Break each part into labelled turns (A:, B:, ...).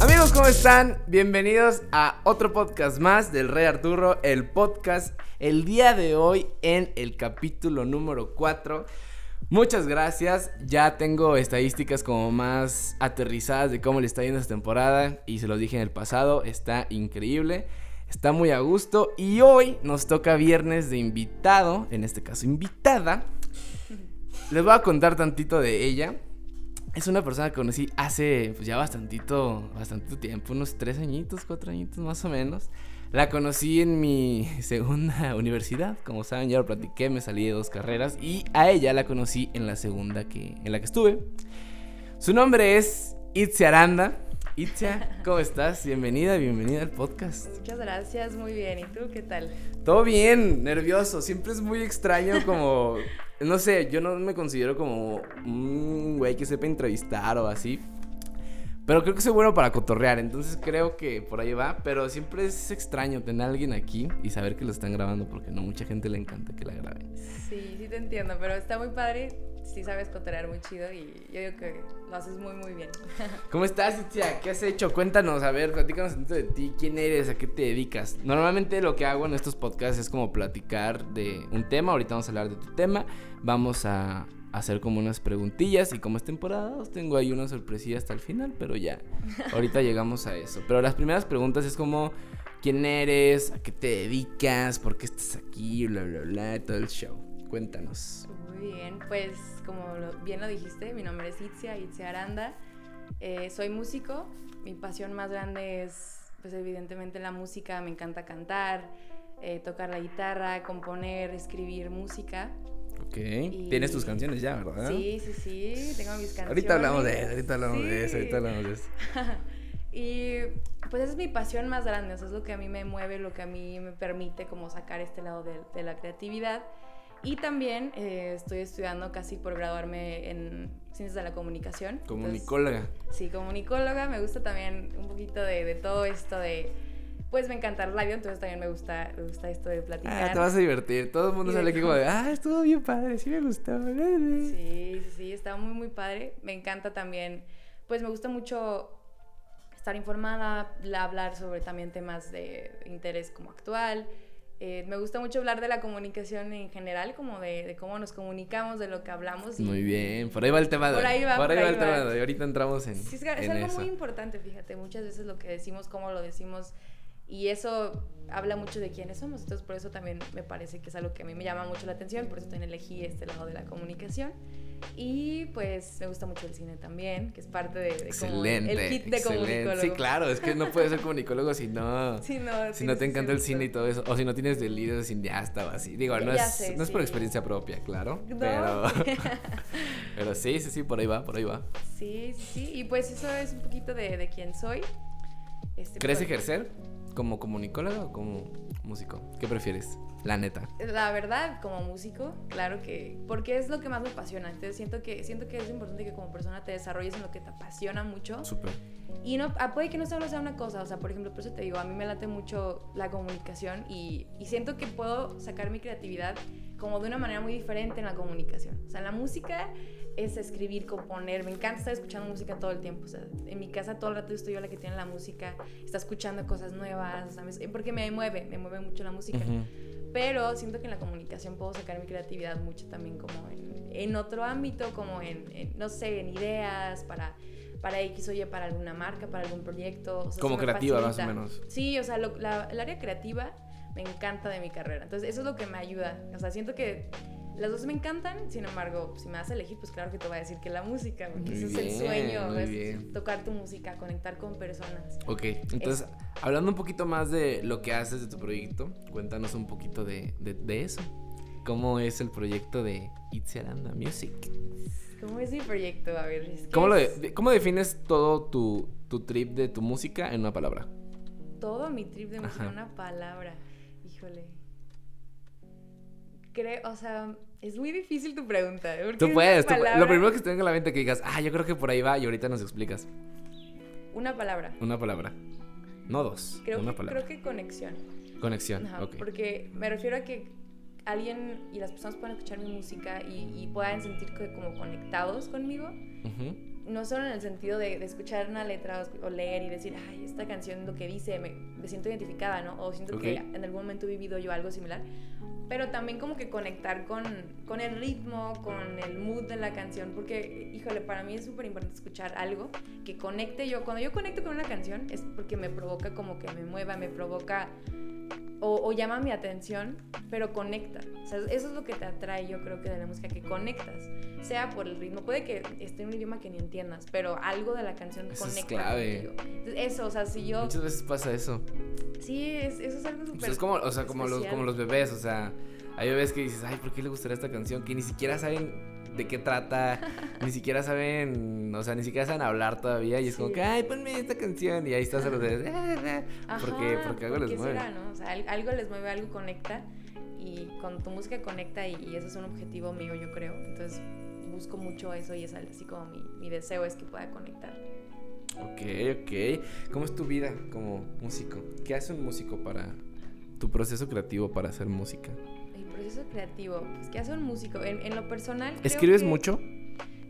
A: Amigos, ¿cómo están? Bienvenidos a otro podcast más del Rey Arturo, el podcast el día de hoy en el capítulo número 4. Muchas gracias, ya tengo estadísticas como más aterrizadas de cómo le está yendo esta temporada y se los dije en el pasado, está increíble, está muy a gusto y hoy nos toca viernes de invitado, en este caso invitada. Les voy a contar tantito de ella. Es una persona que conocí hace pues, ya bastantito, bastante tiempo, unos tres añitos, cuatro añitos más o menos. La conocí en mi segunda universidad, como saben, ya lo platiqué, me salí de dos carreras y a ella la conocí en la segunda que, en la que estuve. Su nombre es Itzia Aranda. Itzia, ¿cómo estás? Bienvenida, bienvenida al podcast.
B: Muchas gracias, muy bien. ¿Y tú qué tal?
A: Todo bien, nervioso. Siempre es muy extraño como, no sé, yo no me considero como un güey que sepa entrevistar o así. Pero creo que soy bueno para cotorrear, entonces creo que por ahí va. Pero siempre es extraño tener a alguien aquí y saber que lo están grabando porque no mucha gente le encanta que la graben.
B: Sí, sí te entiendo, pero está muy padre. Sí sabes cotorrear muy chido y yo digo que lo haces muy, muy bien.
A: ¿Cómo estás, Itzia? ¿Qué has hecho? Cuéntanos, a ver, platícanos un de ti. ¿Quién eres? ¿A qué te dedicas? Normalmente lo que hago en estos podcasts es como platicar de un tema. Ahorita vamos a hablar de tu tema. Vamos a hacer como unas preguntillas y como es temporada os tengo ahí una sorpresilla hasta el final, pero ya, ahorita llegamos a eso. Pero las primeras preguntas es como, ¿quién eres? ¿A qué te dedicas? ¿Por qué estás aquí? Bla, bla, bla, todo el show. Cuéntanos.
B: Muy bien, pues como bien lo dijiste, mi nombre es Itzia, Itzia Aranda. Eh, soy músico, mi pasión más grande es, pues evidentemente la música, me encanta cantar, eh, tocar la guitarra, componer, escribir música.
A: Ok. Tienes tus canciones ya, ¿verdad?
B: Sí, sí, sí. Tengo mis canciones.
A: Ahorita hablamos de eso, ahorita hablamos de eso, ahorita hablamos de eso.
B: y pues esa es mi pasión más grande, o sea, es lo que a mí me mueve, lo que a mí me permite como sacar este lado de, de la creatividad. Y también eh, estoy estudiando casi por graduarme en Ciencias de la Comunicación.
A: Comunicóloga.
B: sí, comunicóloga. Me gusta también un poquito de, de todo esto de pues me encanta el radio, entonces también me gusta, me gusta esto de platicar.
A: Ah, te vas a divertir. Todo el mundo sale aquí como de, ah, estuvo bien padre, sí me gustó.
B: Sí, sí, sí, está muy, muy padre. Me encanta también, pues me gusta mucho estar informada, hablar sobre también temas de interés como actual. Eh, me gusta mucho hablar de la comunicación en general, como de, cómo nos comunicamos, de lo que hablamos.
A: muy bien, por ahí va el tema.
B: Por ahí va,
A: por ahí, va, el tema. De ahorita entramos en.
B: Sí, es, es algo muy importante, fíjate. Muchas veces lo que decimos, cómo lo decimos y eso habla mucho de quiénes somos. Entonces, por eso también me parece que es algo que a mí me llama mucho la atención. Por eso también elegí este lado de la comunicación. Y pues me gusta mucho el cine también, que es parte de,
A: excelente,
B: el kit de comunicólogo.
A: Sí, claro, es que no puedes ser comunicólogo si no,
B: sí, no,
A: si no te encanta el cine y todo eso. O si no tienes del líder de cineasta o así. Digo, no, es, no es por experiencia propia, claro. Pero, pero sí, sí, sí, por ahí va, por ahí va.
B: Sí, sí, sí. Y pues eso es un poquito de, de quién soy.
A: Este, ¿Crees pues ejercer? ¿Como comunicóloga o como músico? ¿Qué prefieres? La neta.
B: La verdad, como músico, claro que. Porque es lo que más me apasiona. Entonces siento que, siento que es importante que como persona te desarrolles en lo que te apasiona mucho.
A: Súper.
B: Y no, ah, puede que no solo sea una cosa. O sea, por ejemplo, por eso te digo, a mí me late mucho la comunicación y, y siento que puedo sacar mi creatividad como de una manera muy diferente en la comunicación. O sea, en la música es escribir, componer. Me encanta estar escuchando música todo el tiempo. O sea, en mi casa todo el rato estoy yo la que tiene la música, está escuchando cosas nuevas, ¿sabes? Porque me mueve, me mueve mucho la música. Pero siento que en la comunicación puedo sacar mi creatividad mucho también como en, en otro ámbito, como en, no sé, en ideas para para X o Y, para alguna marca, para algún proyecto.
A: como creativa, más o menos.
B: Sí, o sea, la, el área creativa me encanta de mi carrera. Entonces, eso es lo que me ayuda. O sea, siento que las dos me encantan, sin embargo, si me vas a elegir, pues claro que te voy a decir que la música, porque ese es el sueño, es tocar tu música, conectar con personas.
A: Ok, entonces, hablando un poquito más de lo que haces de tu proyecto, cuéntanos un poquito de, de, eso. ¿Cómo es el proyecto de It's Aranda Music?
B: ¿Cómo es mi proyecto? A ver,
A: ¿Cómo, lo ¿Cómo defines todo tu, tu trip de tu música en una palabra?
B: Todo mi trip de música en una palabra. Híjole creo, o sea, es muy difícil tu pregunta.
A: Tú puedes, lo primero que te venga a la mente que digas, ah, yo creo que por ahí va y ahorita nos explicas.
B: Una palabra.
A: Una palabra. No dos.
B: Creo,
A: una
B: que,
A: palabra.
B: creo que conexión.
A: Conexión,
B: Ajá,
A: ok.
B: Porque me refiero a que alguien y las personas puedan escuchar mi música y, y puedan sentir que como conectados conmigo.
A: Ujú.
B: No solo en el sentido de, de escuchar una letra o, o leer y decir, ay, esta canción lo que dice, me, me siento identificada, ¿no? O siento que
A: Ok.
B: en algún momento he vivido yo algo similar. Pero también como que conectar con, con el ritmo, con el mood de la canción. Porque, híjole, para mí es súper importante escuchar algo que conecte yo. Cuando yo conecto con una canción es porque me provoca como que me mueva, me provoca o, o llama mi atención, pero conecta. O sea, eso es lo que te atrae, yo creo que de la música, que conectas. Sea por el ritmo, puede que esté en un idioma que ni entiendas, pero algo de la canción
A: Eso es
B: conecta
A: clave.
B: contigo. Entonces, eso, o sea, si yo...
A: Muchas veces pasa eso.
B: Sí, es- eso es algo
A: O
B: súper
A: sea, es como, o sea, como los, como los bebés, o sea, hay bebés que dices, ay, ¿por qué le gustaría esta canción? Que ni siquiera saben de qué trata, ni siquiera saben, o sea, ni siquiera saben hablar todavía y es como que, ay, ponme esta canción y ahí estás a los bebés,
B: Ajá,
A: porque, porque algo
B: ¿por
A: les mueve.
B: será, no? O sea, al- algo les mueve, algo conecta y con tu música conecta y, y ese es un objetivo mío, yo creo. Entonces busco mucho eso y es así como mi, mi deseo es que pueda conectar.
A: Ok, ok. ¿Cómo es tu vida como músico? ¿Qué hace un músico para tu proceso creativo para hacer música?
B: El proceso creativo, pues, ¿qué hace un músico? En, en lo personal.
A: ¿Escribes
B: que
A: mucho?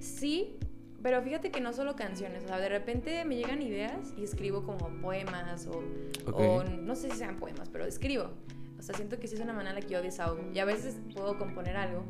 B: Sí, pero fíjate que no solo canciones. O sea, de repente me llegan ideas y escribo como poemas o,
A: Ok.
B: o no sé si sean poemas, pero escribo. O sea, siento que sí es una manera en la que yo desahogo. Y a veces puedo componer algo,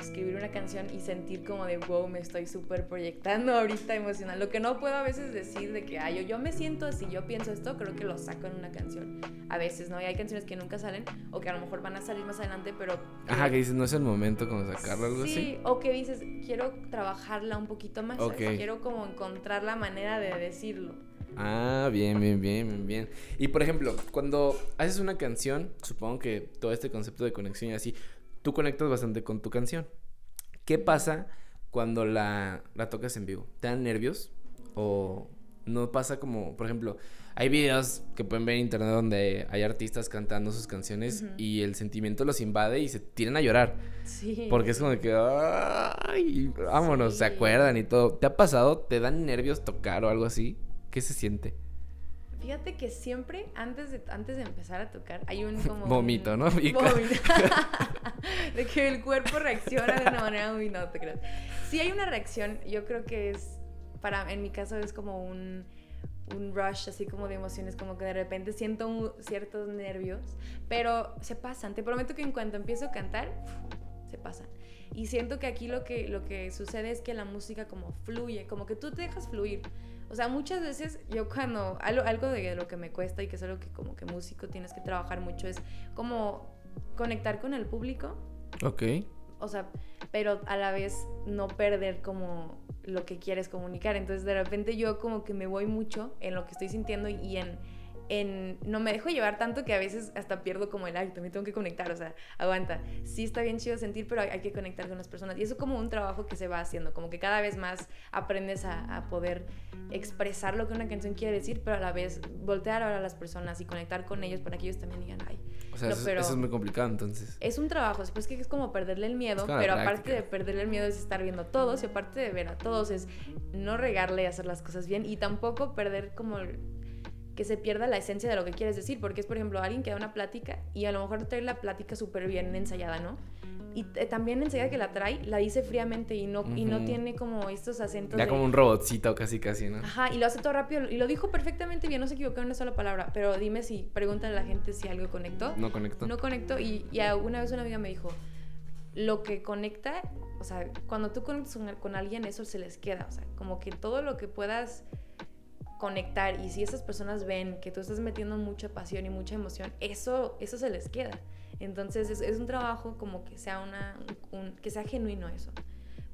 B: escribir una canción y sentir como de, wow, me estoy súper proyectando ahorita emocional. Lo que no puedo a veces decir de que, ay, yo, yo me siento así, yo pienso esto, creo que lo saco en una canción. A veces, ¿no? Y hay canciones que nunca salen o que a lo mejor van a salir más adelante, pero...
A: Ajá, que dices, no es el momento como sacarlo, algo
B: sí,
A: así.
B: o que dices, quiero trabajarla un poquito más, ¿sabes?
A: Ok.
B: quiero como encontrar la manera de decirlo.
A: Ah, bien, bien, bien, bien, bien. Y por ejemplo, cuando haces una canción, supongo que todo este concepto de conexión y así, tú conectas bastante con tu canción. ¿Qué pasa cuando la, la tocas en vivo? ¿Te dan nervios? ¿O no pasa como, por ejemplo, hay videos que pueden ver en internet donde hay artistas cantando sus canciones y el sentimiento los invade y se tiran a llorar?
B: Sí.
A: Porque es como que, ay, vámonos, se acuerdan y todo. ¿Te ha pasado? ¿Te dan nervios tocar o algo así? ¿Qué se siente?
B: Fíjate que siempre, antes de, antes de empezar a tocar, hay un como...
A: Vomito, ¿no?
B: Vómito. de que el cuerpo reacciona de una manera muy... No, te creas. Sí hay una reacción, yo creo que es, para, en mi caso es como un, un rush así como de emociones, como que de repente siento un- ciertos nervios, pero se pasan. Te prometo que en cuanto empiezo a cantar, se pasan. Y siento que aquí lo que, lo que sucede es que la música como fluye, como que tú te dejas fluir. O sea, muchas veces yo cuando, algo, algo de lo que me cuesta y que es algo que como que músico tienes que trabajar mucho es como conectar con el público,
A: Ok.
B: o sea, pero a la vez no perder como lo que quieres comunicar. Entonces de repente yo como que me voy mucho en lo que estoy sintiendo y en, en no me dejo llevar tanto que a veces hasta pierdo como el ay, también tengo que conectar, o sea, aguanta. Sí está bien chido sentir, pero hay, hay que conectar con las personas. Y eso es como un trabajo que se va haciendo, como que cada vez más aprendes a, a poder expresar lo que una canción quiere decir, pero a la vez voltear ahora a las personas y conectar con ellos para que ellos también digan, ay,
A: O sea,
B: No,
A: eso, es-
B: pero-
A: eso es muy complicado entonces.
B: es un trabajo, después que es como perderle el miedo, pero aparte de perderle el miedo es estar viendo a todos y aparte de ver a todos es no regarle y hacer las cosas bien y tampoco perder como que se pierda la esencia de lo que quieres decir, porque es por ejemplo alguien que da una plática y a lo mejor trae la plática súper bien ensayada, ¿no? Y eh, también enseguida que la trae, la dice fríamente y no, y no tiene como estos acentos
A: Ya
B: de-
A: como un robotcito casi casi, ¿no?
B: Ajá, y lo hace todo rápido y lo dijo perfectamente bien, no se equivocó en una sola palabra, pero dime si, pregúntale a la gente si algo conectó.
A: No conecto.
B: No conecto y, y una vez una amiga me dijo, lo que conecta, o sea, cuando tú conectas con, con alguien eso se les queda, o sea, como que todo lo que puedas y si esas personas ven que tú estás metiendo mucha pasión y mucha emoción, eso, eso se les queda. Entonces es, un trabajo como que sea, una, un- que sea genuino eso.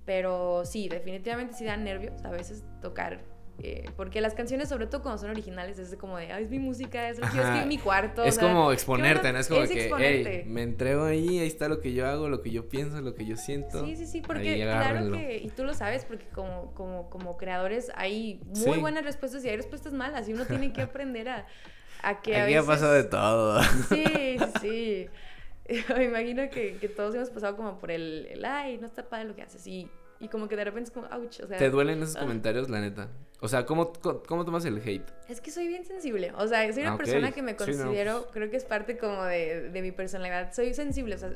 B: Pero sí, definitivamente sí dan nervios a veces tocar. Eh, porque las canciones, sobre todo cuando son originales, es como de, ay, es mi música, es lo que yo escribí en mi cuarto. o
A: Es
B: sea,
A: como exponerte, ¿no? Es como
B: es
A: que, hey, me entrego ahí, ahí está lo que yo hago, lo que yo pienso, lo que yo siento.
B: Sí, sí, sí, porque claro que, y tú lo sabes, porque como, como, como creadores hay muy
A: Sí.
B: buenas respuestas y hay respuestas malas y uno tiene que aprender a, a que a
A: Aquí
B: veces...
A: ha pasado de todo.
B: Sí, sí, sí. Me imagino que, que todos hemos pasado como por el, el, ay, no está padre lo que haces y Y como que de repente es como, ouch, o sea.
A: ¿Te duelen esos
B: ah.
A: comentarios, la neta? O sea, ¿cómo, cómo, cómo tomas el hate?
B: Es que soy bien sensible. O sea, soy una
A: Ah,
B: persona que me
A: Sí, no,
B: considero,
A: pues.
B: creo que es parte como de, de mi personalidad. Soy sensible, o sea,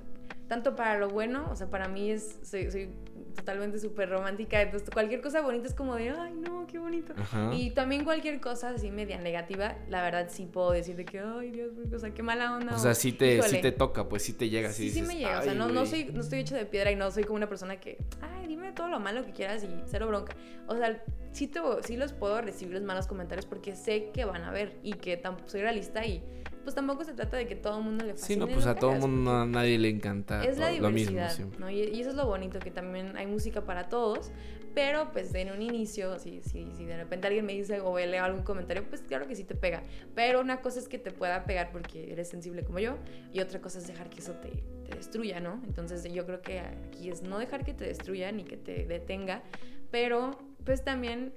B: tanto para lo bueno, o sea, para mí es, soy, soy totalmente súper romántica. Entonces, cualquier cosa bonita es como de, ay, no, qué bonito.
A: Ajá.
B: Y también cualquier cosa así media negativa, la verdad sí puedo decir de que, ay, Dios mío, o sea, qué mala onda.
A: O sea, sí te, sí te toca, pues sí te llega.
B: Sí,
A: Sí,
B: me llega. O sea,
A: "Ay,
B: no, no,
A: güey".
B: soy, no estoy hecho de piedra y no soy como una persona que, ay, dime todo lo malo que quieras y cero bronca. O sea, sí, te, sí los puedo recibir los malos comentarios porque sé que van a ver y que tampoco soy realista y pues tampoco se trata de que todo el mundo le fascine
A: Sí, no, pues a todo
B: hagas,
A: mundo, a nadie le encanta
B: es la
A: todo- lo mismo.
B: diversidad. ¿no? Y, y eso es lo bonito, que también hay música para todos, pero pues en un inicio, si, si, si de repente alguien me dice o leo algún comentario, pues claro que sí te pega. Pero una cosa es que te pueda pegar porque eres sensible como yo, y otra cosa es dejar que eso te, te destruya, ¿no? Entonces yo creo que aquí es no dejar que te destruya ni que te detenga, pero pues también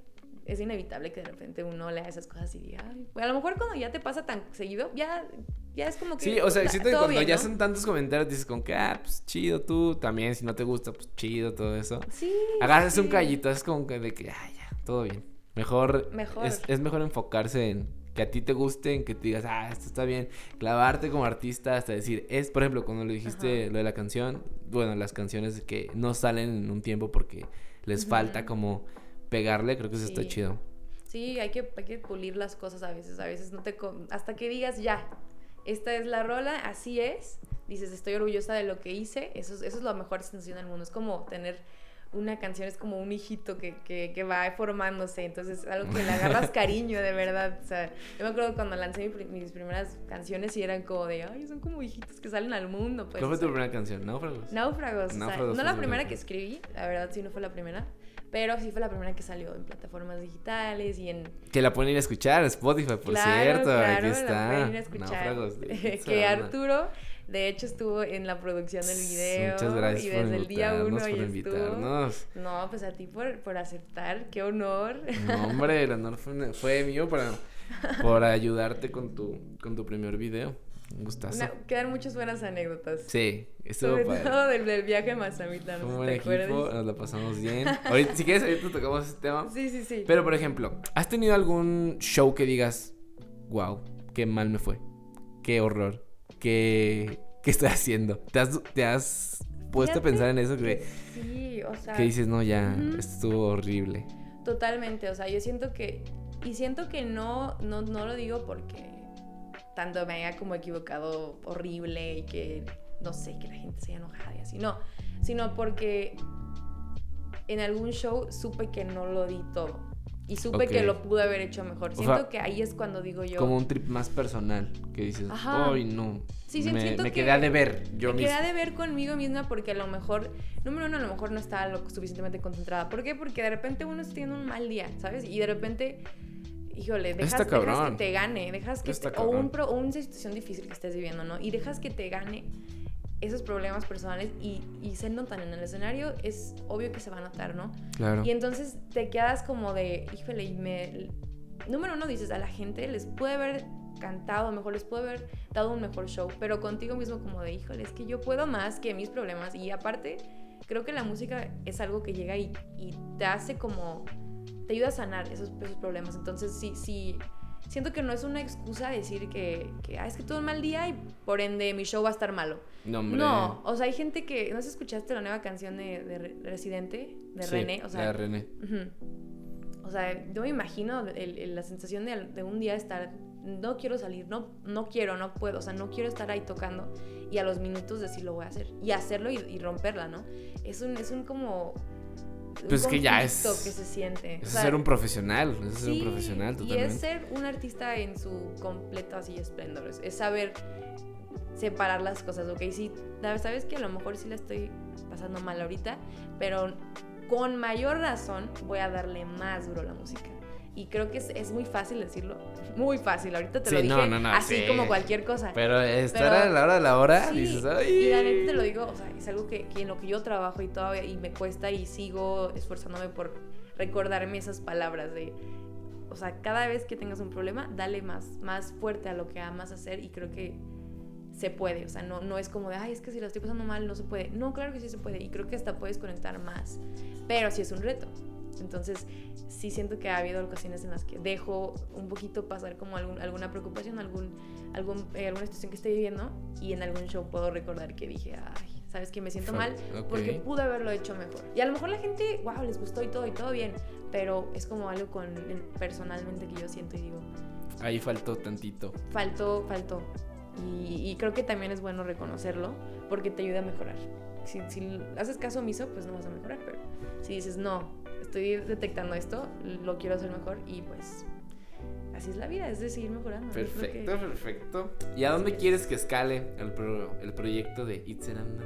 B: es inevitable que de repente uno lea esas cosas y diga, ay, pues, a lo mejor cuando ya te pasa tan seguido, ya, ya es como que...
A: Sí, o sea,
B: la-
A: siento que cuando
B: bien,
A: ya
B: ¿no?
A: son tantos comentarios dices como que, ah, pues chido tú, también, si no te gusta, pues chido, todo eso.
B: Sí.
A: Agarras
B: sí.
A: un callito, es como que de que, ah, ya, todo bien. Mejor,
B: Mejor.
A: Es, es mejor enfocarse en que a ti te guste, en que te digas, ah, esto está bien. Clavarte como artista hasta decir, es, por ejemplo, cuando le dijiste
B: Ajá.
A: lo de la canción, bueno, las canciones que no salen en un tiempo porque les falta como pegarle, creo que eso está chido.
B: Sí, hay que, hay que pulir las cosas a veces. A veces no te. Hasta que digas ya, esta es la rola, así es. Dices, estoy orgullosa de lo que hice. Eso es, eso es la mejor sensación del mundo. Es como tener una canción, es como un hijito que, que, que va formándose. Entonces, algo que le agarras cariño, de verdad. O sea, yo me acuerdo cuando lancé mi mis primeras canciones y eran como de, ay, son como hijitos que salen al mundo. Pues,
A: ¿Cuál fue tu primera canción? ¿Náufragos?
B: Náufragos. o sea,
A: Náufragos
B: no la primera que escribí, la verdad sí no fue la primera, pero sí fue la primera que salió en plataformas digitales y en...
A: Que la pueden ir a escuchar, Spotify, por
B: Claro,
A: cierto.
B: claro,
A: aquí
B: la
A: está.
B: pueden ir a escuchar.
A: Náufragos de
B: que Arturo, de hecho, estuvo en la producción del video.
A: Muchas gracias
B: y
A: por
B: desde el día uno
A: por
B: estuvo.
A: invitarnos.
B: No, pues a ti por, por aceptar, qué honor.
A: No, hombre, el honor fue, fue mío para, por ayudarte con tu, con tu primer video. Un gustazo.
B: Una- quedan muchas buenas anécdotas.
A: Sí, estuvo
B: Sobre
A: padre.
B: todo del, del viaje a Mazamitla,
A: Fue un buen equipo,
B: acuerdas.
A: nos la pasamos bien. Ahorita, si quieres, ahorita tocamos ese tema.
B: Sí, sí, sí.
A: Pero, por ejemplo, ¿has tenido algún show que digas, wow, qué mal me fue? Qué horror. Qué, qué estoy haciendo? ¿Te has, te has puesto a pensar en eso? Que,
B: Sí, o sea...
A: que dices, no, ya, esto estuvo horrible.
B: Totalmente, o sea, yo siento que, y siento que no, no, no lo digo porque tanto me haya como equivocado horrible y que, no sé, que la gente se haya enojado y así, no, sino porque en algún show supe que no lo di todo y supe que lo pude haber hecho mejor.
A: O
B: Siento
A: sea,
B: que ahí es cuando digo yo...
A: Como un trip más personal, que dices,
B: Ajá.
A: ay, no.
B: Sí, sí,
A: me,
B: siento
A: me
B: que
A: quedé a deber yo
B: me quedé de ver conmigo misma porque a lo mejor, número uno, a lo mejor no estaba lo suficientemente concentrada. ¿Por qué? Porque de repente uno está teniendo un mal día, ¿sabes? Y de repente, híjole, dejas, que te gane, dejas que te- o, un o una situación difícil que estés viviendo, ¿no? Y dejas que te gane esos problemas personales y, y se notan en el escenario, es obvio que se va a notar, ¿no?
A: Claro.
B: Y entonces te quedas como de, híjole, y me... Número uno, dices, a la gente les puede haber cantado mejor, les puede haber dado un mejor show, pero contigo mismo como de, híjole, es que yo puedo más que mis problemas. Y aparte, creo que la música es algo que llega y, y te hace como, te ayuda a sanar esos, esos problemas. Entonces, sí, sí, siento que no es una excusa decir que, que "Ah, es que tuve un mal día y por ende mi show va a estar malo.
A: No, hombre.
B: No, o sea, hay gente que, no sé escuchaste la nueva canción de, de Re- Residente, de
A: Sí,
B: René, o sea,
A: de René.
B: O sea, yo me imagino el- el- la sensación de, de un día estar, no quiero salir, no, no quiero, no puedo, o sea, no quiero estar ahí tocando y a los minutos decir lo voy a hacer y hacerlo y, y romperla, ¿no? Es un, es un como... un
A: Pues que ya es-
B: conflicto que se siente.
A: Eso
B: O
A: es
B: sea,
A: ser un profesional. Es ser un profesional
B: Y
A: totalmente.
B: es ser un artista en su completo así esplendor. Es, es saber separar las cosas, ¿ok? Sí, sabes que a lo mejor sí la estoy pasando mal ahorita, pero con mayor razón voy a darle más duro a la música. Y creo que es, es muy fácil decirlo. Muy fácil. Ahorita te lo
A: Sí,
B: dije
A: no, no, no,
B: así
A: sí.
B: como cualquier cosa.
A: Pero estar a la hora de la hora,
B: Sí,
A: dices, ay.
B: y la neta te lo digo, o sea, es algo que, que en lo que yo trabajo y todavía y me cuesta y sigo esforzándome por recordarme esas palabras de, o sea, cada vez que tengas un problema, dale más, más fuerte a lo que amas hacer y creo que se puede, o sea, no, no es como de, ay, es que si lo estoy pasando mal no se puede. No, claro que sí se puede y creo que hasta puedes conectar más, pero sí es un reto. Entonces, sí siento que ha habido ocasiones en las que dejo un poquito pasar como algún, alguna preocupación, algún, algún, eh, alguna situación que estoy viviendo y en algún show puedo recordar que dije, ay, sabes que me siento mal porque pude haberlo hecho mejor. Y a lo mejor la gente, wow, les gustó y todo y todo bien, pero es como algo con personalmente que yo siento y digo,
A: ahí faltó tantito.
B: Faltó, faltó. Y, creo que también es bueno reconocerlo porque te ayuda a mejorar. Si, si haces caso omiso, pues no vas a mejorar, pero si dices, no, estoy detectando esto, lo quiero hacer mejor y pues así es la vida, es de seguir mejorando.
A: Perfecto, perfecto. ¿Y a dónde quieres que escale el, el proyecto de Itzeranda?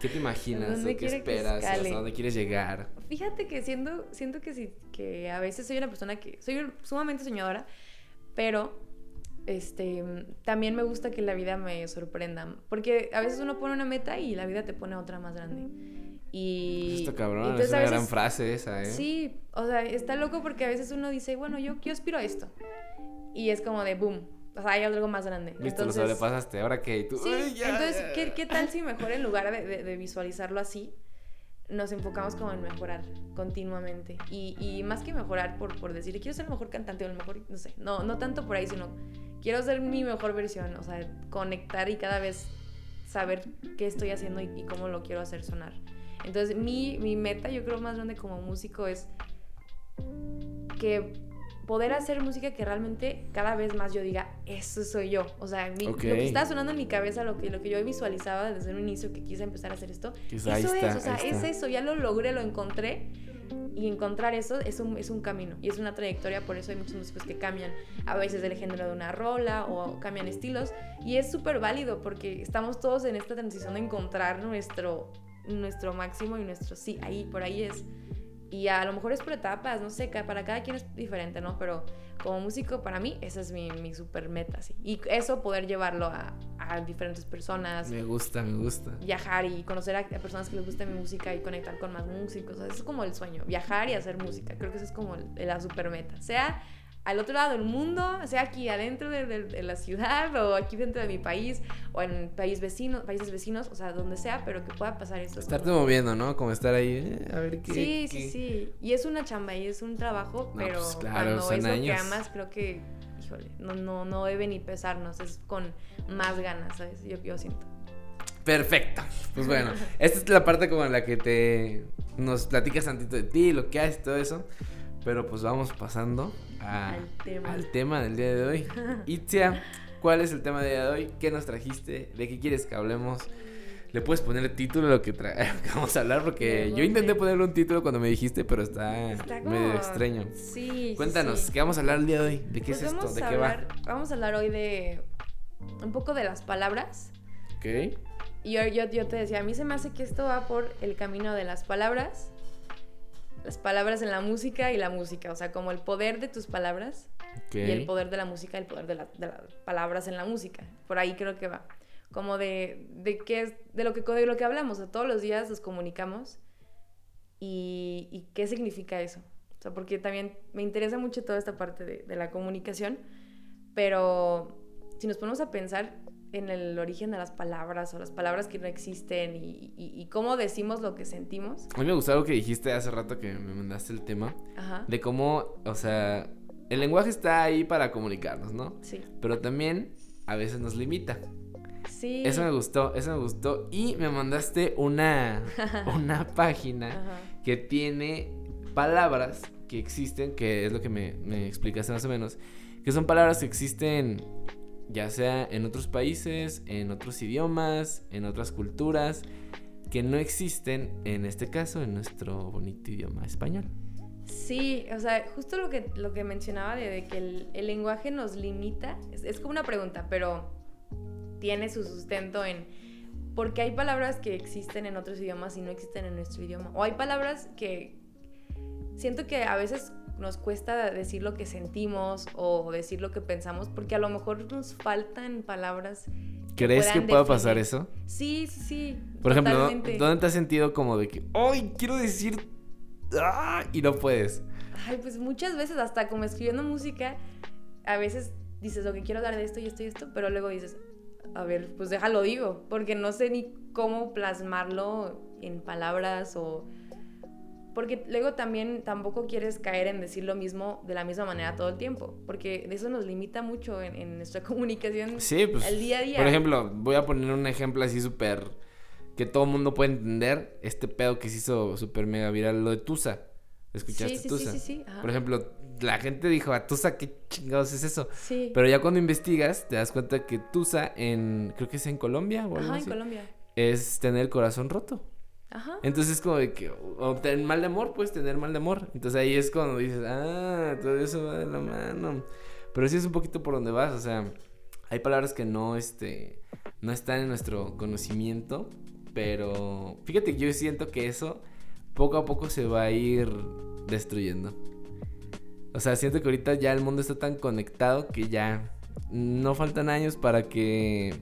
A: ¿Qué te imaginas qué esperas? ¿A dónde quieres llegar?
B: Fíjate que siento, siento que sí, que a veces soy una persona que soy sumamente soñadora, pero este, también me gusta que la vida me sorprenda, porque a veces uno pone una meta y la vida te pone otra más grande. Y
A: Esto cabrón, es una gran frase esa, ¿eh?
B: Sí, o sea, está loco porque a veces uno dice, bueno, yo, yo aspiro a esto. Y es como de boom, o sea, hay algo más grande.
A: Listo, entonces, lo sobrepasaste, ahora que tú...
B: Sí, entonces, ¿qué, ¿qué, tal si mejor en lugar de, de, visualizarlo así, nos enfocamos como en mejorar continuamente? Y, y más que mejorar por, por decir, quiero ser el mejor cantante o el mejor, no sé, no, no tanto por ahí, sino quiero ser mi mejor versión, o sea, conectar y cada vez saber qué estoy haciendo y, y cómo lo quiero hacer sonar. Entonces, mi, mi meta, yo creo más grande como músico es que poder hacer música que realmente cada vez más yo diga, eso soy yo. O sea, lo que está sonando en mi cabeza, lo que, lo que yo visualizaba desde un inicio que quise empezar a hacer esto, eso es, o sea, es eso, ya lo logré, lo encontré. Y encontrar eso es un, es un camino y es una trayectoria, por eso hay muchos músicos que cambian a veces del género de una rola o cambian estilos y es súper válido porque estamos todos en esta transición de encontrar nuestro, nuestro máximo y nuestro sí, ahí, por ahí es. Y a lo mejor es por etapas, no sé, para cada quien es diferente, ¿no? Pero como músico, para mí, esa es mi, mi super meta, sí. Y eso, poder llevarlo a, a, diferentes personas.
A: Me gusta, me gusta.
B: Viajar y conocer a, personas que les guste mi música y conectar con más músicos. eso es como el sueño, viajar y hacer música. Creo que eso es como la super meta. Sea al otro lado del mundo, sea aquí adentro de, la ciudad o aquí dentro de mi país o en país vecino, países vecinos, o sea, donde sea, pero que pueda pasar eso.
A: Estarte moviendo, ¿no? Como estar ahí, eh, a ver qué.
B: Sí, sí, sí. Y es una chamba y es un trabajo, pero pues claro, cuando es lo que amas, creo que, híjole, no, no, no debe ni pesarnos, es con más ganas, ¿sabes? Yo, yo siento.
A: Perfecto. Pues bueno, esta es la parte como en la que te nos platicas tantito de ti, lo que haces, todo eso. Pero pues vamos pasando al, tema. del día de hoy. Itzia, ¿cuál es el tema del día de hoy? ¿Qué nos trajiste? ¿De qué quieres que hablemos? ¿Le puedes poner el título de lo que, vamos a hablar? Porque yo intenté ponerle un título cuando me dijiste, pero está, medio extraño.
B: Sí.
A: Cuéntanos, ¿qué vamos a hablar el día de hoy? ¿De qué es pues esto? ¿De qué
B: va? Vamos a hablar hoy de un poco de las palabras.
A: Ok.
B: Y yo, yo, yo te decía, a mí se me hace que esto va por el camino de las palabras las palabras en la música y la música, o sea, como el poder de tus palabras y el poder de la música y el poder de, las palabras en la música. Por ahí creo que va. Como de, de, qué, de, lo, que, de lo que hablamos, o todos los días nos comunicamos y, y, qué significa eso. O sea, porque también me interesa mucho toda esta parte de, de la comunicación, pero si nos ponemos a pensar, en el origen de las palabras o las palabras que no existen y, cómo decimos lo que sentimos.
A: A mí me gustó algo que dijiste hace rato que me mandaste el tema.
B: Ajá.
A: De cómo, o sea, el lenguaje está ahí para comunicarnos, ¿no?
B: Sí.
A: Pero también a veces nos limita.
B: Sí.
A: Eso me gustó, eso me gustó. Y me mandaste una, una página que tiene palabras que existen, que es lo que me, me explicaste más o menos, que son palabras que existen ya sea en otros países, en otros idiomas, en otras culturas, que no existen en este caso en nuestro bonito idioma español.
B: Sí, o sea, justo lo que, lo que mencionaba de, que el, lenguaje nos limita, es, como una pregunta, pero tiene su sustento en porque hay palabras que existen en otros idiomas y no existen en nuestro idioma. O hay palabras que siento que a veces nos cuesta decir lo que sentimos o decir lo que pensamos porque a lo mejor nos faltan palabras.
A: ¿Crees que, pueda pasar eso?
B: Sí, sí.
A: Por ejemplo, ¿dónde te has sentido como de que, ¡ay, quiero decir! ¡Ah! Y no puedes.
B: Ay, pues muchas veces, hasta como escribiendo música, a veces dices, lo que quiero hablar de esto y esto y esto, pero luego dices, a ver, pues déjalo digo, porque no sé ni cómo plasmarlo en palabras o... Porque luego también tampoco quieres caer en decir lo mismo de la misma manera todo el tiempo, porque eso nos limita mucho en, en nuestra comunicación
A: Sí, pues.
B: el día a día.
A: Por ejemplo, voy a poner un ejemplo así súper. que todo el mundo puede entender. Este pedo que se hizo súper mega viral, lo de Tusa. ¿Escuchaste
B: sí, sí,
A: Tusa?
B: sí, sí, sí, ajá.
A: Por ejemplo, la gente dijo, a Tusa, ¿qué chingados es eso?
B: Sí.
A: Pero ya cuando investigas, te das cuenta que Tusa en. creo que es en Colombia o algo
B: Ajá, en
A: así,
B: Colombia.
A: Es tener el corazón roto. Entonces es como de que, o tener mal de amor, pues tener mal de amor. Entonces ahí es cuando dices, ah, todo eso va de la mano. Pero sí es un poquito por donde vas, o sea, hay palabras que no, este, no están en nuestro conocimiento, pero fíjate que yo siento que eso poco a poco se va a ir destruyendo. O sea, siento que ahorita ya el mundo está tan conectado que ya no faltan años para que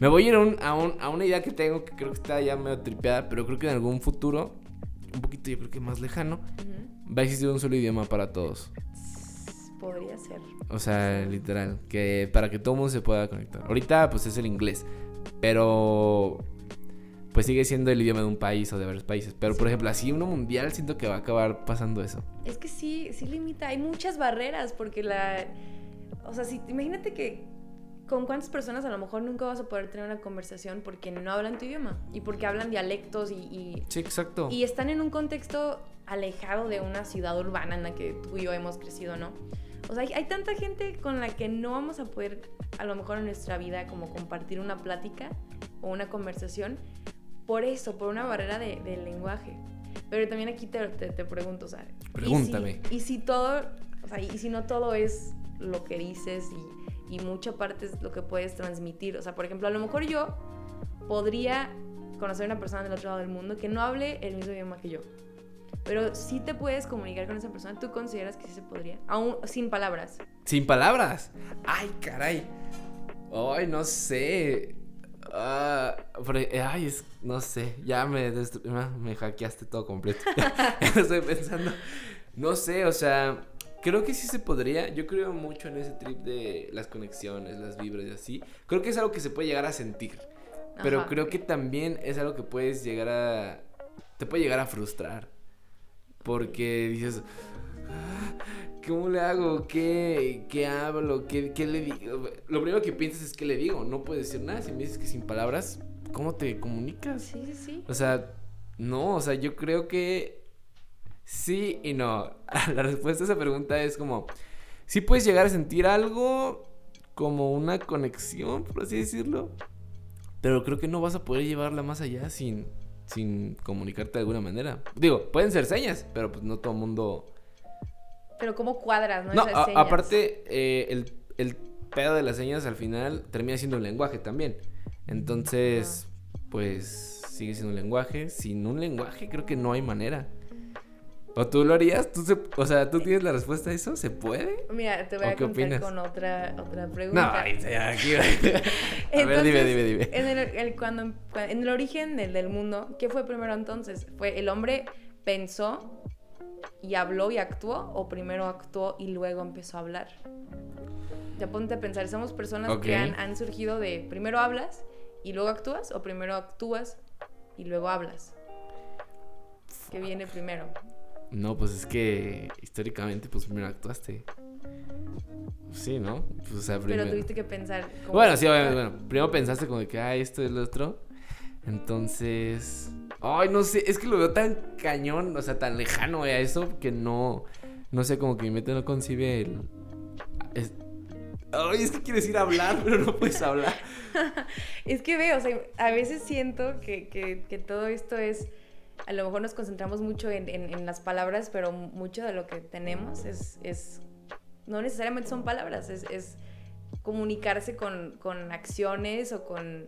A: me voy a ir a, un- a un- a una idea que tengo que creo que está ya medio tripeada, pero creo que en algún futuro, un poquito yo creo que más lejano, va a existir un solo idioma para todos.
B: Podría ser.
A: O sea, literal, que para que todo el mundo se pueda conectar. Ahorita pues es el inglés, pero pues sigue siendo el idioma de un país o de varios países. Pero por ejemplo, así uno mundial siento que va a acabar pasando eso.
B: Es que sí, sí limita. Hay muchas barreras porque la... O sea, si, imagínate que con cuántas personas a lo mejor nunca vas a poder tener una conversación porque no hablan tu idioma y porque hablan dialectos y, y,
A: Sí, exacto.
B: y están en un contexto alejado de una ciudad urbana en la que tú y yo hemos crecido, ¿no? O sea, hay, hay tanta gente con la que no vamos a poder, a lo mejor en nuestra vida, como compartir una plática o una conversación por eso, por una barrera de, del lenguaje. Pero también aquí te, te, te pregunto, o sea, ¿y si-
A: Pregúntame.
B: Y si, todo, o sea, y si no todo es lo que dices y, y mucha parte es lo que puedes transmitir. O sea, por ejemplo, a lo mejor yo podría conocer a una persona del otro lado del mundo que no hable el mismo idioma que yo. Pero sí te puedes comunicar con esa persona. ¿Tú consideras que sí se podría? Aún sin palabras.
A: Sin palabras. Ay, caray. Ay, no sé. Ah, eh, ay, es, no sé. Ya me, destru- me, hackeaste todo completo. Estoy pensando. No sé, o sea, creo que sí se podría. Yo creo mucho en ese trip de las conexiones, las vibras y así. Creo que es algo que se puede llegar a sentir. Pero
B: Ajá.
A: creo que también es algo que puedes llegar a. Te puede llegar a frustrar. Porque dices. "Ah, ¿Cómo le hago? ¿Qué, qué hablo? ¿Qué, qué le digo? Lo primero que piensas es qué le digo. No puedes decir nada. Si me dices que sin palabras, ¿cómo te comunicas?
B: Sí, sí, sí.
A: O sea, no, o sea, yo creo que sí y no. La respuesta a esa pregunta es como, sí puedes llegar a sentir algo como una conexión, por así decirlo, pero creo que no vas a poder llevarla más allá sin, sin comunicarte de alguna manera. Digo, pueden ser señas, pero pues no todo el mundo...
B: Pero ¿cómo cuadras, no?
A: No,
B: Esas
A: a-
B: señas.
A: aparte, eh, el, el pedo de las señas al final termina siendo un lenguaje también. Entonces, pues sigue siendo un lenguaje. Sin un lenguaje creo que no hay manera. ¿O tú lo harías? ¿Tú se- o sea, ¿tú tienes la respuesta a eso? ¿Se puede?
B: Mira, te voy
A: ¿O
B: a contar con otra, otra
A: No,
B: pregunta.
A: ahí ya, aquí. a ver,
B: Entonces,
A: dime, dime, dime.
B: En el, el- cuando, cua- en el origen del, del mundo, ¿qué fue primero entonces? ¿Fue el hombre pensó y habló y actuó o primero actuó y luego empezó a hablar? Ya ponte a pensar, somos personas que han, han surgido de primero hablas y luego actúas o primero actúas y luego hablas. ¿Qué viene primero?
A: No, pues es que históricamente, pues primero actuaste. Sí, ¿no? Pues, o sea, primero.
B: Pero tuviste que pensar. cómo-
A: Bueno, sí, obviamente, bueno. Primero pensaste como de que, ah, esto es lo otro. Entonces. Ay, no sé, es que lo veo tan cañón, o sea, tan lejano a eso que no. No sé, como que mi mente no concibe el. es- Ay, es que quieres ir a hablar, pero no puedes hablar.
B: Es que veo, o sea, a veces siento que, que- que todo esto es, a lo mejor nos concentramos mucho en, en- las palabras, pero mucho de lo que tenemos es, es no necesariamente son palabras, es, es comunicarse con, con acciones o con,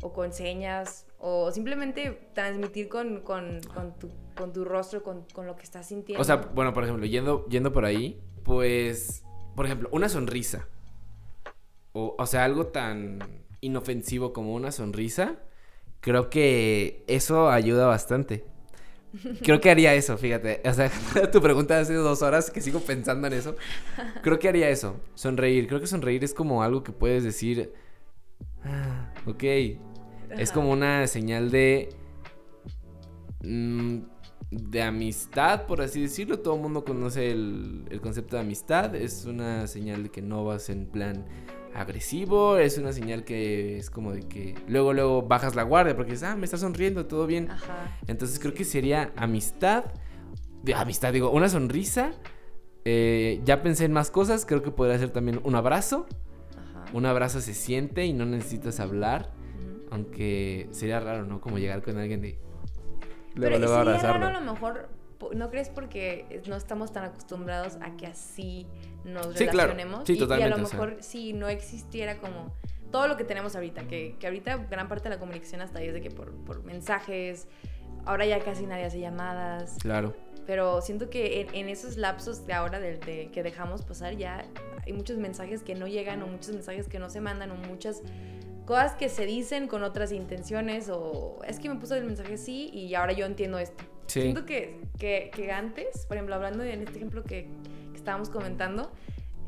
B: o con señas o simplemente transmitir con, con- con tu, tu rostro, con, con lo que estás sintiendo.
A: O sea, bueno, por ejemplo, yendo, yendo por ahí, pues. Por ejemplo, una sonrisa. O, o sea, algo tan inofensivo como una sonrisa. Creo que eso ayuda bastante. Creo que haría eso, fíjate. O sea, tu pregunta hace dos horas que sigo pensando en eso. Creo que haría eso. Sonreír. Creo que sonreír es como algo que puedes decir. "Ah, ok. Es como una señal de. mm, de amistad, por así decirlo. Todo el mundo conoce el, el concepto de amistad. Es una señal de que no vas en plan agresivo. Es una señal que es como de que luego, luego bajas la guardia porque dices, ah, me está sonriendo, todo bien.
B: Ajá.
A: Entonces creo que sería amistad. De, amistad, digo, una sonrisa. Eh, ya pensé en más cosas. Creo que podría ser también un abrazo.
B: Ajá.
A: Un abrazo se siente y no necesitas hablar. Aunque sería raro, ¿no? Como llegar con alguien de.
B: Pero
A: Luego, luego
B: sería raro a lo mejor, ¿no crees? Porque no estamos tan acostumbrados a que así nos
A: Sí, claro.
B: relacionemos.
A: Sí,
B: y- y, a lo
A: o sea.
B: mejor si no existiera como todo lo que tenemos ahorita, que, que ahorita gran parte de la comunicación hasta ahí es de que por, por mensajes, ahora ya casi nadie hace llamadas,
A: Claro.
B: pero siento que en, en esos lapsos de ahora de, de- que dejamos pasar ya hay muchos mensajes que no llegan o muchos mensajes que no se mandan o muchas cosas que se dicen con otras intenciones o es que me puso el mensaje así y ahora yo entiendo esto.
A: Sí.
B: Siento que, que, que antes, por ejemplo, hablando de en este ejemplo que, que estábamos comentando,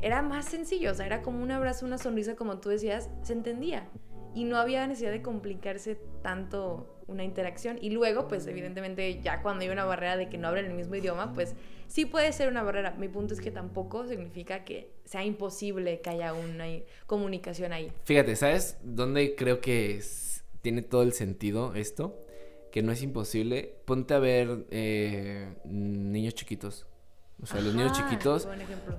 B: era más sencillo, o sea, era como un abrazo, una sonrisa, como tú decías, se entendía. Y no había necesidad de complicarse tanto una interacción. Y luego, pues evidentemente, ya cuando hay una barrera de que no hablan el mismo idioma, pues sí puede ser una barrera. Mi punto es que tampoco significa que sea imposible que haya una comunicación ahí.
A: Fíjate, ¿sabes dónde creo que es- tiene todo el sentido esto? Que no es imposible. Ponte a ver eh, niños chiquitos. O sea, los niños chiquitos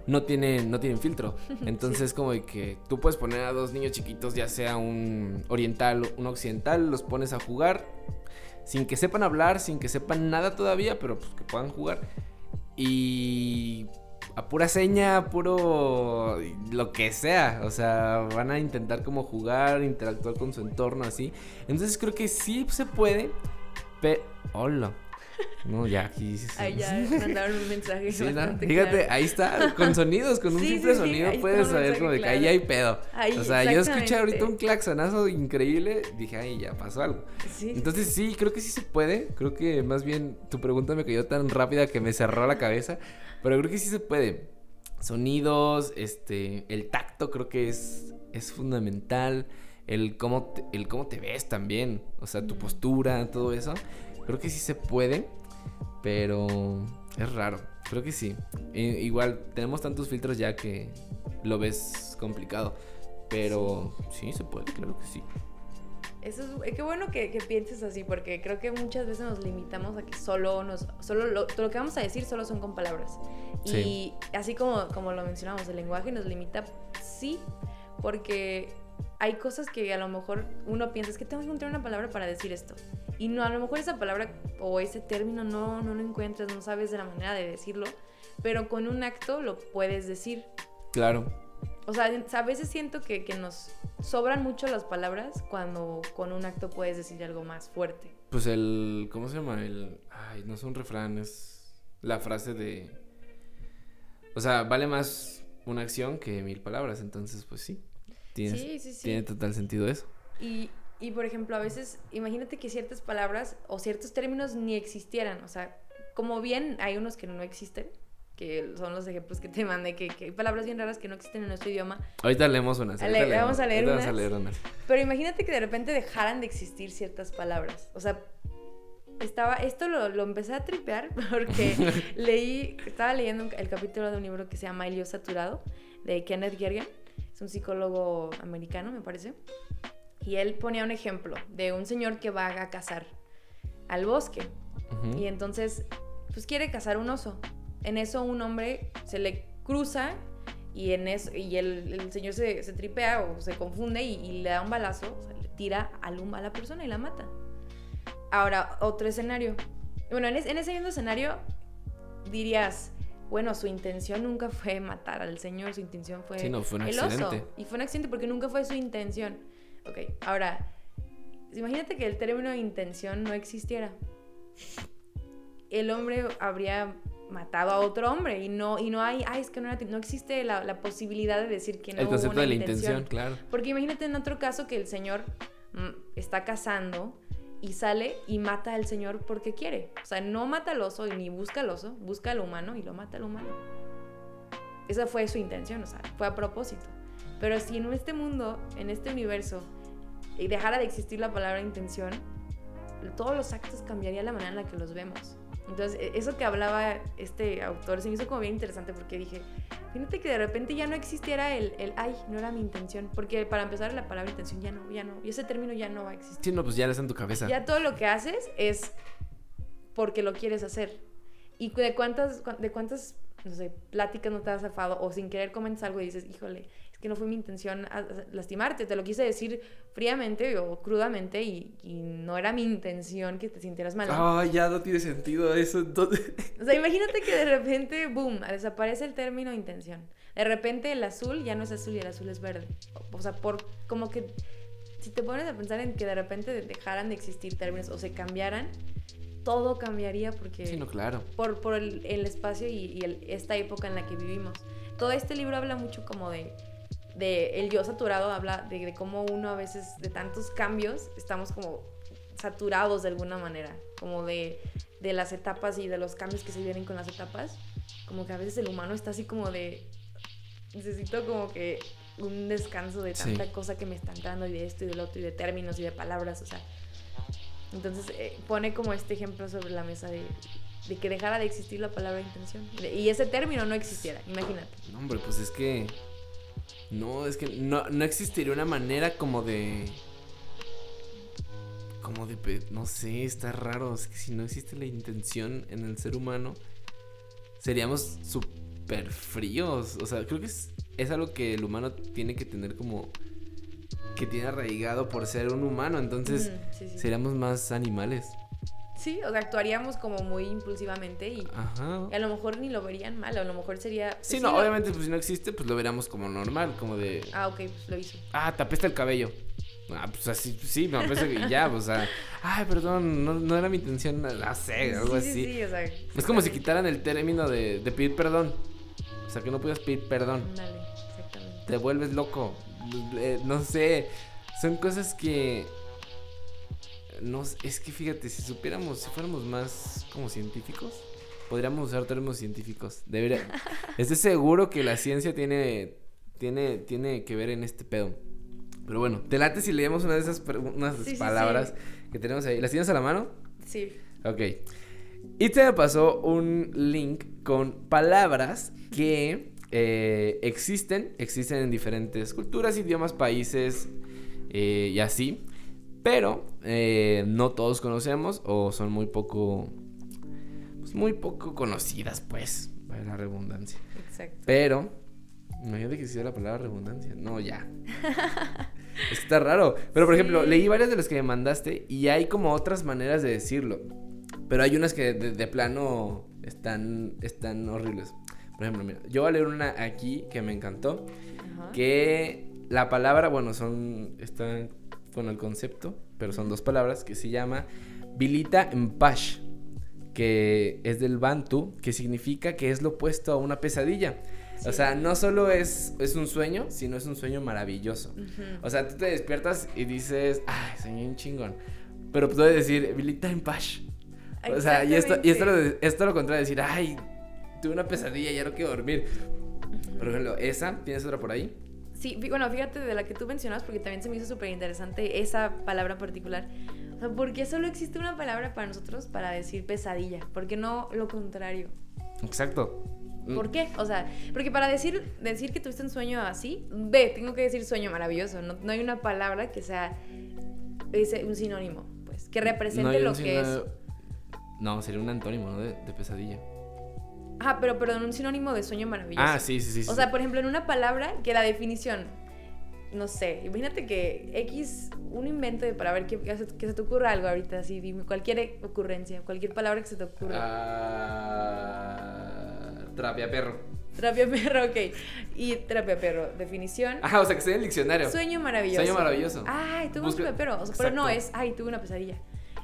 A: no tienen, no tienen filtro. Entonces, como de que tú puedes poner a dos niños chiquitos, ya sea un oriental o un occidental, los pones a jugar sin que sepan hablar, sin que sepan nada todavía, pero pues que puedan jugar. Y a pura seña, a puro lo que sea, o sea, van a intentar como jugar, interactuar con su entorno así. Entonces creo que sí se puede, pero hola. No, ya aquí
B: Ahí ya mandaron un mensaje.
A: Sí, ¿no?
B: bastante
A: Fíjate,
B: claro.
A: ahí está, con sonidos, con un
B: Sí,
A: simple
B: sí,
A: sonido puedes saber como de que ahí hay pedo.
B: Ahí,
A: o sea, yo escuché ahorita un claxonazo increíble, dije, ay, ya pasó algo. Entonces sí, creo que sí se puede, creo que más bien tu pregunta me cayó tan rápida que me cerró la cabeza, pero creo que sí se puede. Sonidos, este, el tacto creo que es, es fundamental, el cómo, te, el cómo te ves también, o sea, tu postura, todo eso, creo que sí se puede, pero es raro, creo que sí. I- igual tenemos tantos filtros ya que lo ves complicado, pero sí se puede, claro que sí.
B: Eso es, eh, qué bueno que, que pienses así, porque creo que muchas veces nos limitamos a que solo nos, solo lo, lo que vamos a decir solo son con palabras.
A: Sí.
B: Y así como, como lo mencionamos, el lenguaje nos limita, sí, porque hay cosas que a lo mejor uno piensa, es que tengo que encontrar una palabra para decir esto. Y no, a lo mejor esa palabra o ese término no, no lo encuentras, no sabes de la manera de decirlo, pero con un acto lo puedes decir.
A: Claro.
B: O sea, a veces siento que, que nos sobran mucho las palabras cuando con un acto puedes decir algo más fuerte.
A: Pues el. ¿Cómo se llama? El. Ay, no es un refrán, es la frase de. O sea, vale más una acción que mil palabras. Entonces, pues sí. Tienes,
B: Sí, sí, sí.
A: Tiene total sentido eso.
B: Y, y, por ejemplo, a veces, imagínate que ciertas palabras o ciertos términos ni existieran. O sea, como bien hay unos que no existen, que son los ejemplos que te mandé, que, que hay palabras bien raras que no existen en nuestro idioma.
A: Ahorita leemos unas. Ahorita
B: vamos a leer
A: Vamos a
B: unas.
A: leer unas.
B: Pero imagínate que de repente dejaran de existir ciertas palabras. O sea, estaba, esto lo, lo empecé a tripear porque leí, estaba leyendo el capítulo de un libro que se llama Helio Saturado, de Kenneth Gergen. Es un psicólogo americano, me parece. Y él ponía un ejemplo de un señor que va a cazar al bosque. Y entonces, pues quiere cazar un oso. En eso un hombre se le cruza y, en eso, y el, el señor se, se tripea o se confunde y, y le da un balazo, o sea, le tira al hum- a la persona y la mata. Ahora, otro escenario. Bueno, en, es- en ese mismo escenario dirías, bueno, su intención nunca fue matar al señor, su intención fue,
A: Sí, no, fue un
B: el
A: accidente.
B: oso. Y fue un accidente porque nunca fue su intención. Ok, ahora, imagínate que el término intención no existiera. El hombre habría matado a otro hombre y no, y no hay, ay, es que no, era- no existe la, la posibilidad de decir que no
A: el
B: hubo
A: concepto
B: una
A: de la intención, claro.
B: Porque imagínate en otro caso que el señor mm, está cazando y sale y mata al señor porque quiere. O sea, no mata al oso ni busca al oso, busca al humano y lo mata al humano. Esa fue su intención, o sea, fue a propósito. Pero si en este mundo, en este universo, dejara de existir la palabra intención, todos los actos cambiaría la manera en la que los vemos. Entonces, e, eso que hablaba este autor se me hizo como bien interesante porque dije, fíjate que de repente ya no existiera el, el, ay, no era mi intención. Porque para empezar, la palabra intención ya no, ya no. Y ese término ya no va a existir.
A: Sí, no, pues ya está en tu cabeza.
B: Ya todo lo que haces es porque lo quieres hacer. Y de cuántas, de cuántas, no sé, pláticas no te has zafado o sin querer comentas algo y dices, híjole, que no fue mi intención lastimarte, te lo quise decir fríamente o crudamente y, no era mi intención que te sintieras mal.
A: Ah, ya no tiene sentido eso entonces.
B: O sea, imagínate que de repente, boom, desaparece el término intención. De repente el azul ya no es azul y el azul es verde. O sea, por como que si te pones a pensar en que de repente dejaran de existir términos o se cambiaran, todo cambiaría porque...
A: Sí, no, claro.
B: Por, por el, espacio y, esta época en la que vivimos. Todo este libro habla mucho como de de el yo saturado habla de, cómo uno a veces de tantos cambios estamos como saturados de alguna manera, como de, de las etapas y de los cambios que se vienen con las etapas, como que a veces el humano está así como de necesito como que un descanso de tanta cosa que me están dando y de esto y del otro y de términos y de palabras, o sea. Entonces eh, pone como este ejemplo sobre la mesa de, de, que dejara de existir la palabra intención y ese término no existiera, imagínate.
A: No, hombre, pues es que no, es que no, no existiría una manera como de. Como de. No sé, está raro. Es que si no existe la intención en el ser humano, seríamos súper fríos. O sea, creo que es, es algo que el humano tiene que tener como. Que tiene arraigado por ser un humano. Entonces, seríamos más animales.
B: Sí, o sea, actuaríamos como muy impulsivamente y, a lo mejor ni lo verían mal, a lo mejor sería...
A: Sí, no, obviamente pues si no existe, pues lo veríamos como normal, como de...
B: Ah, ok, pues lo hizo.
A: Ah, te apesta el cabello. Ah, pues así, sí, me apesta que ya, o sea... Ay, perdón, no, era mi intención, no sé, algo así. Sí, sí, o sea... Es como si quitaran el término de, de pedir perdón. O sea, que no puedas pedir perdón.
B: Dale, exactamente.
A: Te vuelves loco. Eh, no sé, son cosas que no, es que fíjate, si supiéramos, si fuéramos más como científicos, podríamos usar términos científicos. Debería, estoy seguro que la ciencia tiene, tiene, tiene que ver en este pedo. Pero bueno, te late si leemos una de esas, unas palabras que tenemos ahí. ¿Las tienes a la mano?
B: Sí.
A: Ok. Y te me pasó un link con palabras que eh, existen, existen en diferentes culturas, idiomas, países eh, y así. Pero eh, no todos conocemos o son muy poco, pues muy poco conocidas, pues, para la redundancia.
B: Exacto.
A: Pero, imagínate que hiciera la palabra redundancia. No, ya. Está raro. Pero, por ejemplo, leí varias de las que me mandaste y hay como otras maneras de decirlo. Pero hay unas que de, plano están, están horribles. Por ejemplo, mira, yo voy a leer una aquí que me encantó. Que la palabra, bueno, son. Están con el concepto, pero son dos palabras, que se llama Bilita Mpash, que es del Bantu, que significa que es lo opuesto a una pesadilla. O sea, no solo es, es un sueño, sino es un sueño maravilloso. O sea, tú te despiertas y dices, ay, soñé un chingón. Pero puedes decir, Bilita Mpash. O sea, y esto, y esto, lo, esto lo contrario, decir, ay, tuve una pesadilla, ya no quiero dormir. Por ejemplo, esa, ¿tienes otra por ahí?
B: Sí, bueno, fíjate de la que tú mencionas, porque también se me hizo súper interesante esa palabra particular. O sea, ¿por qué solo existe una palabra para nosotros para decir pesadilla? ¿Por qué no lo contrario?
A: Exacto.
B: ¿Por qué? O sea, porque para decir, decir que tuviste un sueño así, ve, tengo que decir sueño maravilloso. No, no hay una palabra que sea ese, un sinónimo, pues, que represente lo que es.
A: No, sería un antónimo, ¿no? de pesadilla.
B: Ajá, pero perdón, un sinónimo de sueño maravilloso.
A: Ah, sí, sí, sí.
B: O sea, por ejemplo, en una palabra que la definición, no sé, imagínate que X, un invento para ver que, se te ocurra algo ahorita, así, dime cualquier ocurrencia, cualquier palabra que se te ocurra.
A: Ah, trapia perro.
B: Trapia perro, ok. Y trapia perro, definición.
A: Ajá, o sea, que esté en el diccionario.
B: Sueño maravilloso.
A: Sueño maravilloso.
B: Ay, tuve un trapia perro. O sea, pero no, es, ay, tuve una pesadilla.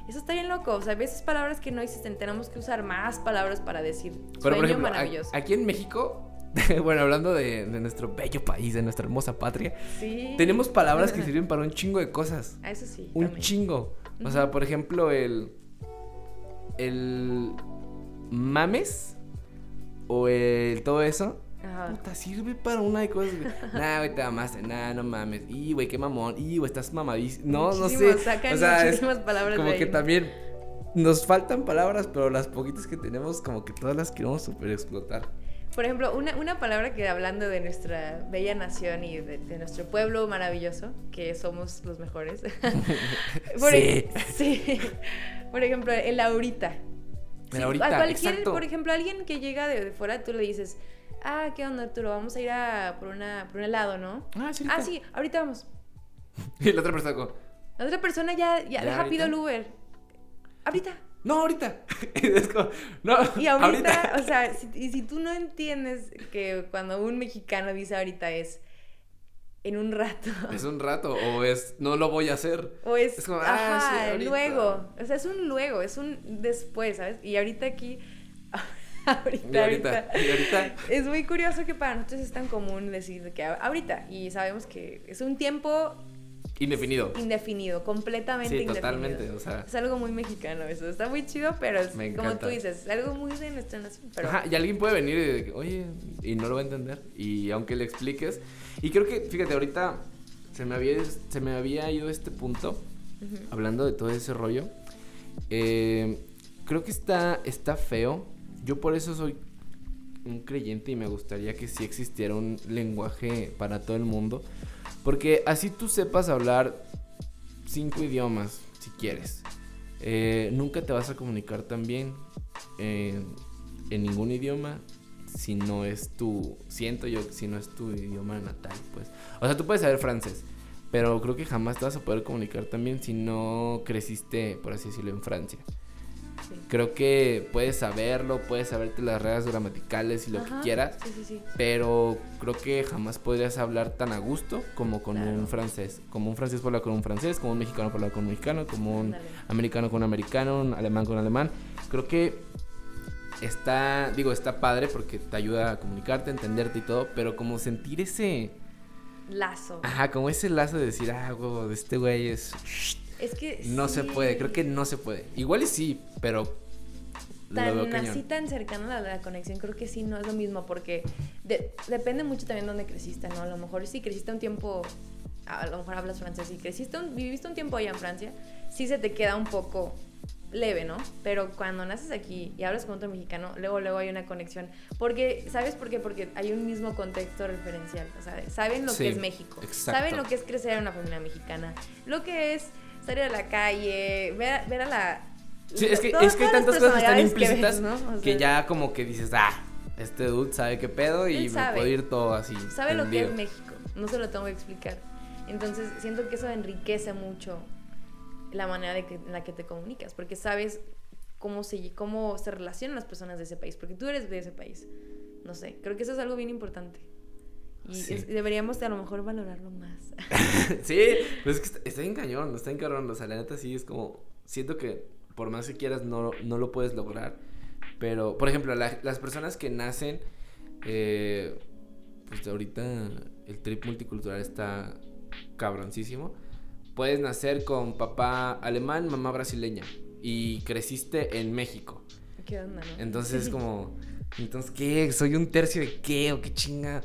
B: Eso está bien loco. O sea, a veces palabras que no existen, tenemos que usar más palabras para decir Pero, por ejemplo, maravilloso.
A: Aquí en México, bueno, hablando de, nuestro bello país, de nuestra hermosa patria, tenemos palabras que sirven para un chingo de cosas.
B: Ah, eso sí.
A: Un chingo. O sea, por ejemplo, el. El. Mames. O el. Todo eso.
B: Ajá.
A: puta, sirve para una de cosas. Nah, güey, te mamaste. Nah, no mames. Y, güey, qué mamón. Y, güey, estás mamadísimo. No, no sé.
B: Sacan
A: o sea, es
B: muchísimas palabras
A: como
B: de
A: que también nos faltan palabras, pero las poquitas que tenemos, como que todas las queremos super explotar.
B: Por ejemplo, una, una palabra que hablando de nuestra bella nación y de, de nuestro pueblo maravilloso, que somos los mejores. Por
A: Sí.
B: sí. Por ejemplo, el ahorita.
A: El
B: Sí,
A: ahorita,
B: a cualquier,
A: exacto.
B: por ejemplo, alguien que llega de, de fuera, tú le dices, ah, ¿qué onda, Arturo? Vamos a ir a por, una, por un helado, ¿no?
A: Ah, sí.
B: Ah, sí, ahorita vamos.
A: Y la otra persona como,
B: La otra persona ya, ya,
A: ¿Ya
B: deja pido el
A: ahorita?
B: Uber. Ahorita.
A: no, ahorita. Y es como, no,
B: Y ahorita, o sea, si, y si tú no entiendes que cuando un mexicano dice ahorita es en un rato.
A: Es un rato, o es, no lo voy a hacer.
B: O es,
A: Es como, ah,
B: ajá,
A: sí, ahorita.
B: luego. O sea, es un luego, es un después, ¿sabes? Y ahorita aquí, ahorita,
A: Y ahorita,
B: ahorita.
A: y ahorita.
B: Es muy curioso que para nosotros es tan común decir que ahorita. Y sabemos que es un tiempo
A: Indefinido.
B: indefinido, completamente
A: Sí,
B: indefinido.
A: totalmente, o sea.
B: Es algo muy mexicano eso. Está muy chido, pero es
A: Me
B: como tú dices, es algo muy de nuestra nación. Pero
A: Ajá, y alguien puede venir y de que, oye, y no lo va a entender. Y aunque le expliques. Y creo que, fíjate, ahorita se me había, se me había ido este punto, hablando de todo ese rollo. Eh, creo que está, está feo. Yo por eso soy un creyente y me gustaría que sí existiera un lenguaje para todo el mundo. Porque así tú sepas hablar cinco idiomas, si quieres. eh, nunca te vas a comunicar tan bien eh, en ningún idioma si no es tu, siento yo, si no es tu idioma natal, pues. O sea, tú puedes saber francés, pero creo que jamás te vas a poder comunicar tan bien si no creciste, por así decirlo, en Francia. Creo que puedes saberlo, puedes saberte las reglas gramaticales y lo
B: Ajá,
A: que quieras,
B: Sí, sí, sí.
A: pero creo que jamás podrías hablar tan a gusto como con
B: Claro.
A: un francés. Como un francés hablar con un francés, como un mexicano hablar con un mexicano, como un americano con un americano, un alemán con un alemán. Creo que está, digo, está padre porque te ayuda a comunicarte, a entenderte y todo, pero como sentir ese,
B: Lazo.
A: ajá, como ese lazo de decir, ah, huevo, este güey es,
B: Es que
A: no se puede, creo que no se puede. Igual y sí, pero lo
B: tan
A: cañón.
B: así tan cercana la, la conexión creo que sí no es lo mismo porque de- depende mucho también dónde creciste no a lo mejor si creciste un tiempo a lo mejor hablas francés y creciste un, viviste un tiempo allá en Francia sí se te queda un poco leve no pero cuando naces aquí y hablas con otro mexicano luego luego hay una conexión porque sabes por qué porque hay un mismo contexto referencial o sea saben lo
A: Sí,
B: que es México
A: exacto.
B: saben lo que es crecer en una familia mexicana lo que es salir a la calle ver, a- ver a la
A: Sí, es que,
B: todas-
A: es que hay tantas cosas que están
B: personalidades que
A: implícitas
B: ves, ¿no? O
A: que
B: sea,
A: ya como que dices, ah, este dude sabe qué pedo y me puede ir todo así.
B: sabe lo que es. México, no se lo tengo que explicar. Entonces, siento que eso enriquece mucho la manera de que, en la que te comunicas, porque sabes cómo se, cómo se relacionan las personas de ese país, porque tú eres de ese país. No sé, creo que eso es algo bien importante. Y
A: Sí.
B: es- deberíamos de a lo mejor valorarlo más.
A: sí, pues es que está, está bien cañón, está bien cabrón. O sea, la neta sí es como, siento que por más que quieras no, no lo puedes lograr. Pero, por ejemplo, la- las personas que nacen, eh, pues ahorita el trip multicultural está cabroncísimo. Puedes nacer con papá alemán, mamá brasileña y creciste en México.
B: ¿Qué onda, no?
A: Entonces es como, entonces, ¿qué? ¿Soy un tercio de qué o qué chinga?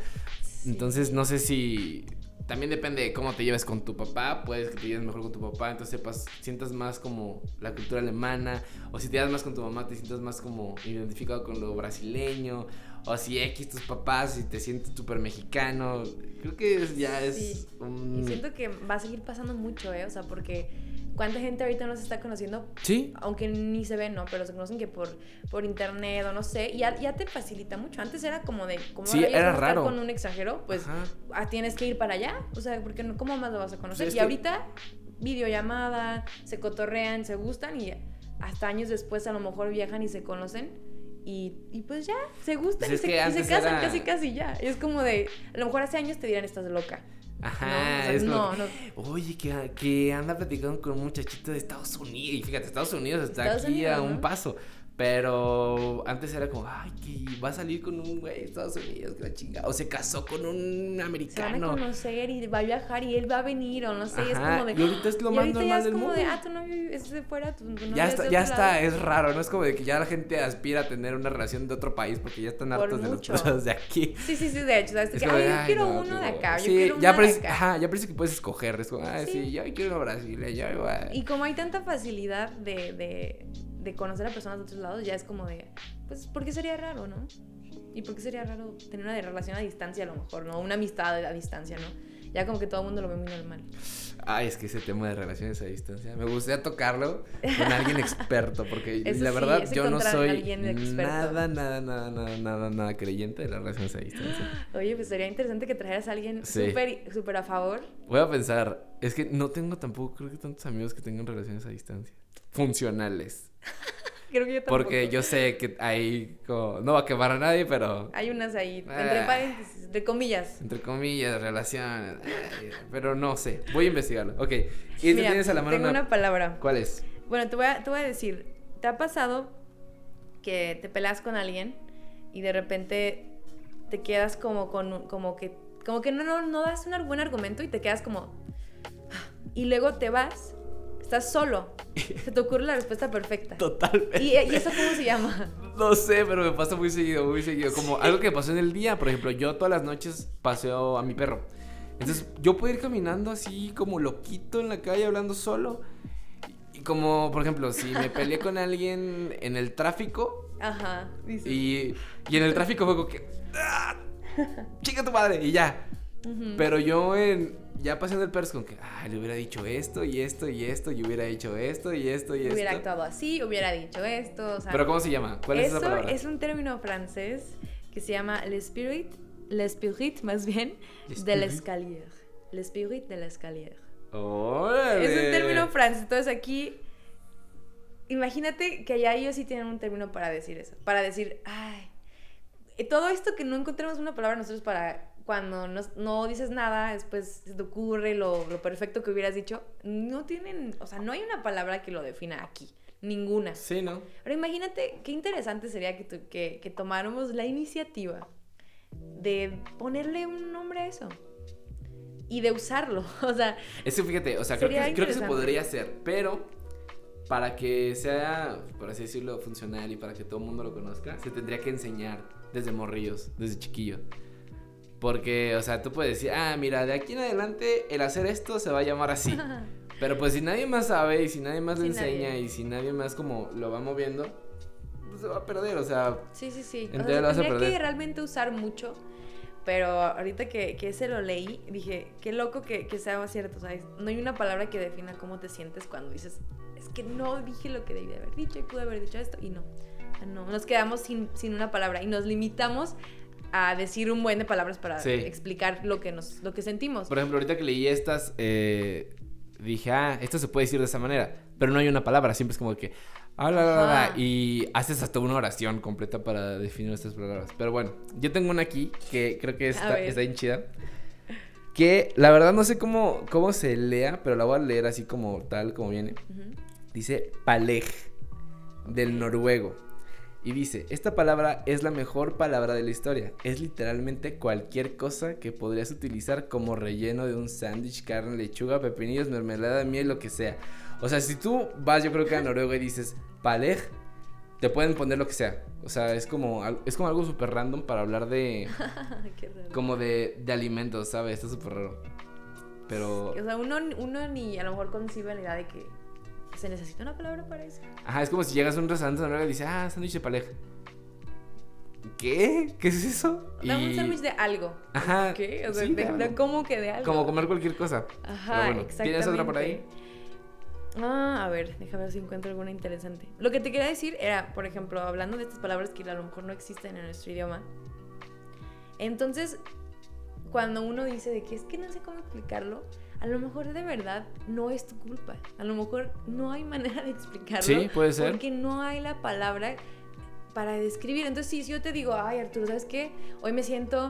A: Entonces no sé si... También depende de cómo te lleves con tu papá. Puedes que te lleves mejor con tu papá, entonces sepas, sientas más como la cultura alemana. O si te llevas más con tu mamá, te sientas más como identificado con lo brasileño. O si X tus papás y te sientes súper mexicano. Creo que ya es
B: Sí.
A: un...
B: Y siento que va a seguir pasando mucho, ¿eh? O sea, porque cuánta gente ahorita no se está conociendo
A: Sí,
B: aunque ni se ven, ¿no? Pero se conocen que por, por internet o no sé, y ya, ya te facilita mucho. Antes era como de, como
A: Sí, era raro.
B: con un extranjero, pues ah, tienes que ir para allá, o sea, porque no, ¿cómo más lo vas a conocer?
A: Sí,
B: y
A: que-
B: ahorita, videollamada, se cotorrean, se gustan y hasta años después a lo mejor viajan y se conocen. Y, y pues ya, se gustan
A: Pues
B: y, se, y casan
A: era-
B: casi casi ya. Y es como de, a lo mejor hace años te dirán estás loca.
A: Ajá,
B: No, o sea,
A: es
B: no.
A: Oye, que, que anda platicando con un muchachito de Estados Unidos. Y fíjate, Estados Unidos está
B: Estados
A: aquí a un paso. Pero antes era como, ay, que va a salir con un güey de Estados Unidos, que la chinga. O se casó con un
B: Se van a
A: americano.
B: conocer y va a viajar y él va a venir o no sé, es
A: Ajá,
B: como de...
A: y ahorita es lo más
B: ahorita ya
A: normal
B: es
A: del
B: como
A: mundo.
B: de, ah, tu novio es de fuera, tu, tu novia
A: Ya
B: es
A: está,
B: de
A: ya está,
B: lado.
A: es raro, ¿no? Es como de que ya la gente aspira a tener una relación de otro país porque ya están
B: Por
A: hartos de los cosas de aquí.
B: Sí, sí, sí, de hecho, ¿sabes?
A: Es
B: Que, ay,
A: de,
B: yo
A: ay,
B: quiero
A: no,
B: uno de acá, yo quiero
A: ya
B: uno de
A: parece,
B: acá.
A: Ajá, ya parece que puedes escoger. Es como, ah, sí,
B: Sí.
A: yo quiero una brasileña.
B: Y como hay tanta facilidad de, de, de conocer a personas de otros lados, ya es como de, pues, ¿por qué sería raro, no? ¿Y por qué sería raro tener una relación a distancia a lo mejor, no? Una amistad a distancia, ¿no? Ya como que todo el mundo lo ve muy normal.
A: Ay, es que ese tema de relaciones a distancia, me gustaría tocarlo con alguien experto, porque
B: Eso
A: la
B: sí,
A: verdad yo no soy nada, nada, nada, nada, nada, nada creyente de las relaciones a distancia.
B: Oye, pues sería interesante que trajeras a alguien
A: Sí.
B: súper súper a favor.
A: Voy a pensar, es que no tengo tampoco, creo que tantos amigos que tengan relaciones a distancia. Funcionales.
B: Creo que yo tampoco.
A: Porque yo sé que como, no va a quemar a nadie, pero
B: Hay unas ahí, entre
A: Ah.
B: paréntesis, entre comillas.
A: entre comillas, relaciones. ay, Pero no sé, voy a investigarlo. Ok, y
B: Mira,
A: tienes a la mano
B: tengo
A: una...
B: una palabra.
A: ¿Cuál es?
B: Bueno, te voy, a, te voy a decir, ¿te ha pasado que te peleas con alguien y de repente te quedas como con como que como que no, no, no das un buen argumento y te quedas como y luego te vas, estás solo, se te ocurre la respuesta perfecta.
A: Totalmente.
B: ¿Y, y eso cómo se llama?
A: No sé, pero me pasa muy seguido, muy seguido. Como algo que pasó en el día, por ejemplo, yo todas las noches paseo a mi perro. Entonces, yo puedo ir caminando así como loquito en la calle hablando solo. Y como, por ejemplo, si me peleé con alguien en el tráfico
B: Ajá, dices.
A: y, y en el tráfico fue como que... ¡Ah! ¡Chica tu madre! Y ya.
B: Ujú.
A: Pero yo en, ya paseando el perro es como que, ah, le hubiera dicho esto y esto y esto y hubiera hecho esto y esto y esto.
B: hubiera actuado así, hubiera dicho esto, o sea,
A: Pero ¿cómo se llama? ¿Cuál es esa palabra?
B: es un término francés que se llama l'esprit, l'esprit más bien, de l'escalier. L'esprit de l'escalier.
A: ¡Órale!
B: Es un término francés. Entonces aquí, imagínate que allá ellos sí tienen un término para decir eso. Para decir, ay, eh, todo esto que no encontramos una palabra nosotros para cuando no, no dices nada, después se te ocurre lo, lo perfecto que hubieras dicho, no tienen, o sea, no hay una palabra que lo defina aquí. Ninguna.
A: Sí, ¿no?
B: Ahora imagínate qué interesante sería que, tu- que, que tomáramos la iniciativa de ponerle un nombre a eso y de usarlo. O sea,
A: Eso fíjate, o sea, creo que, creo que se podría hacer, pero para que sea, por así decirlo, funcional y para que todo el mundo lo conozca, se tendría que enseñar desde morrillos, desde chiquillo. Porque, o sea, tú puedes decir, ah, mira, de aquí en adelante el hacer esto se va a llamar así. Pero pues si nadie más sabe y si nadie más le
B: Sí,
A: enseña
B: nadie.
A: y si nadie más como lo va moviendo, pues se va a perder, o sea,
B: sí, sí, sí. O sea, se tendría que realmente usar mucho. Pero ahorita que, que ese lo leí, dije, qué loco que, que sea cierto, ¿sabes? No hay una palabra que defina cómo te sientes cuando dices, es que no dije lo que debí de haber dicho y pude haber dicho esto, y no. No, nos quedamos sin, sin una palabra y nos limitamos a decir un buen de palabras para
A: Sí.
B: explicar lo que, nos, lo que sentimos.
A: Por ejemplo, ahorita que leí estas, eh, dije, ah, esto se puede decir de esa manera, pero no hay una palabra, siempre es como que, ah, la, la, la, la,
B: Ajá.
A: y haces hasta una oración completa para definir estas palabras. Pero bueno, yo tengo una aquí que creo que está, está bien chida, que la verdad no sé cómo, cómo se lea, pero la voy a leer así como tal, como viene. Dice paleg, del noruego. Y dice, esta palabra es la mejor palabra de la historia. Es literalmente cualquier cosa que podrías utilizar como relleno de un sándwich, carne, lechuga, pepinillos, mermelada, miel, lo que sea. O sea, si tú vas, yo creo que a Noruega y dices paleg, te pueden poner lo que sea. O sea, es como, es como algo súper random para hablar de,
B: Qué raro.
A: como de, de alimentos, ¿sabes? Está súper raro. Pero,
B: O sea, uno, uno ni a lo mejor concibe la idea de que se necesita una palabra para eso.
A: Ajá, es como si llegas a un restaurante y dices, ah, sándwich de paleg. ¿Qué? ¿Qué es eso?
B: Dame un
A: Y-
B: sándwich de algo.
A: Ajá.
B: ¿Qué? O sea,
A: sí,
B: de,
A: de
B: de cómo que de algo.
A: Como comer cualquier cosa.
B: Ajá,
A: bueno,
B: exactamente.
A: ¿tienes otra por ahí?
B: Ah, a ver, déjame ver si encuentro alguna interesante. Lo que te quería decir era, por ejemplo, hablando de estas palabras que a lo mejor no existen en nuestro idioma. Entonces, cuando uno dice de que es que no sé cómo explicarlo, a lo mejor de verdad no es tu culpa. A lo mejor no hay manera de explicarlo.
A: Sí, puede ser.
B: Porque no hay la palabra para describir. Entonces, si yo te digo, ay, Arturo, ¿sabes qué? Hoy me siento.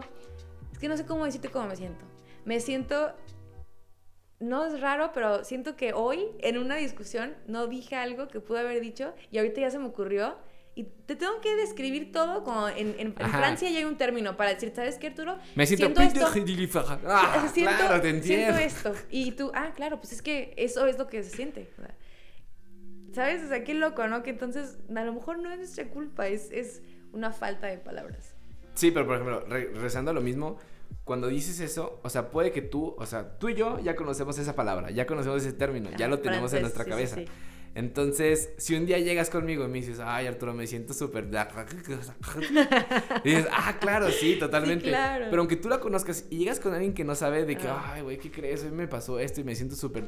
B: Es que no sé cómo decirte cómo me siento. Me siento. No es raro, pero siento que hoy en una discusión no dije algo que pude haber dicho y ahorita ya se me ocurrió Y te tengo que describir todo como en, en, en. Francia ya hay un término para decir, ¿sabes qué, Arturo?
A: Me siento,
B: esto.
A: Ah,
B: siento,
A: claro, te
B: siento
A: entiendo.
B: esto. Y tú, ah, claro, pues es que eso es lo que se siente. ¿Sabes? O sea, qué loco, ¿no? Que entonces a lo mejor no es nuestra culpa, es, es una falta de palabras.
A: Sí, pero por ejemplo, re- regresando a lo mismo, cuando dices eso, o sea, puede que tú, o sea, tú y yo ya conocemos esa palabra, ya conocemos ese término, ya
B: Ajá,
A: lo tenemos en nuestra
B: francés,
A: cabeza.
B: sí, sí, sí.
A: Entonces, si un día llegas conmigo y me dices, ay Arturo, me siento súper... Dices, ah, claro, sí, totalmente.
B: claro.
A: Pero aunque tú la conozcas y llegas con alguien que no sabe de que, ay, güey, ¿qué crees? Hoy me pasó esto y me siento súper...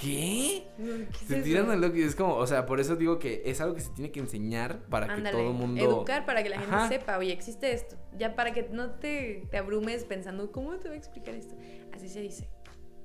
A: ¿Qué?
B: ¿Qué
A: Se tiran al loco y es como, o sea, por eso digo que es algo que se tiene que enseñar para que todo el mundo...
B: educar para que la gente
A: Ajá.
B: sepa, oye, existe esto. Ya para que no te, te abrumes pensando, ¿cómo te voy a explicar esto? Así se dice.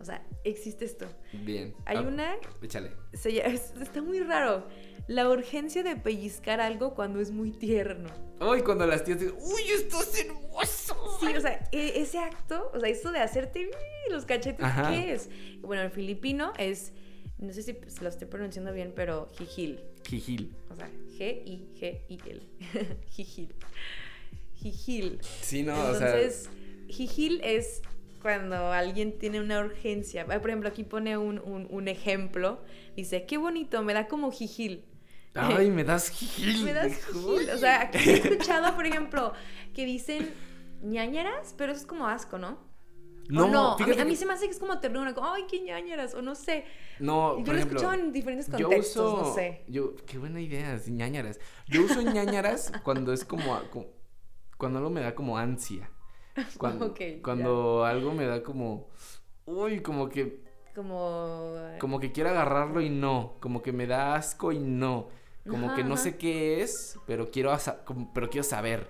B: O sea, existe esto.
A: Bien.
B: Hay
A: Ah,
B: una,
A: Échale.
B: se lla- es- está muy raro, la urgencia de pellizcar algo cuando es muy tierno.
A: Uy, cuando las tías dicen, uy, esto es hermoso.
B: Sí, o sea, e- ese acto, o sea, eso de hacerte los cachetes,
A: Ajá.
B: ¿qué es? Bueno, el filipino es, no sé si lo estoy pronunciando bien, pero jijil.
A: Jijil.
B: O sea, G-I-G-I-L. jijil. Jijil.
A: Sí, no, o sea.
B: Entonces, jijil es cuando alguien tiene una urgencia. Ah, Por ejemplo, aquí pone un, un- un ejemplo. Dice, qué bonito, me da como jijil.
A: Ay, me das jijil.
B: Me das jijil. O sea, aquí he escuchado, por ejemplo, que dicen ñañaras, pero eso es como asco, ¿no?
A: No,
B: no, a mí, a mí se me hace que es como ternura, como, ay, qué ñañaras, o no sé.
A: No,
B: Yo
A: por
B: lo he
A: ejemplo,
B: escuchado en diferentes
A: yo
B: contextos,
A: uso,
B: no sé.
A: Yo, qué buena idea, ñañaras. Yo uso ñañaras cuando es como, como- cuando algo me da como ansia. Cuando,
B: Ok, ya.
A: cuando algo me da como, uy, como que,
B: Como...
A: como que quiero agarrarlo y no, como que me da asco y no, como
B: Ajá,
A: que no
B: ajá.
A: sé qué es, pero quiero, pero quiero saber.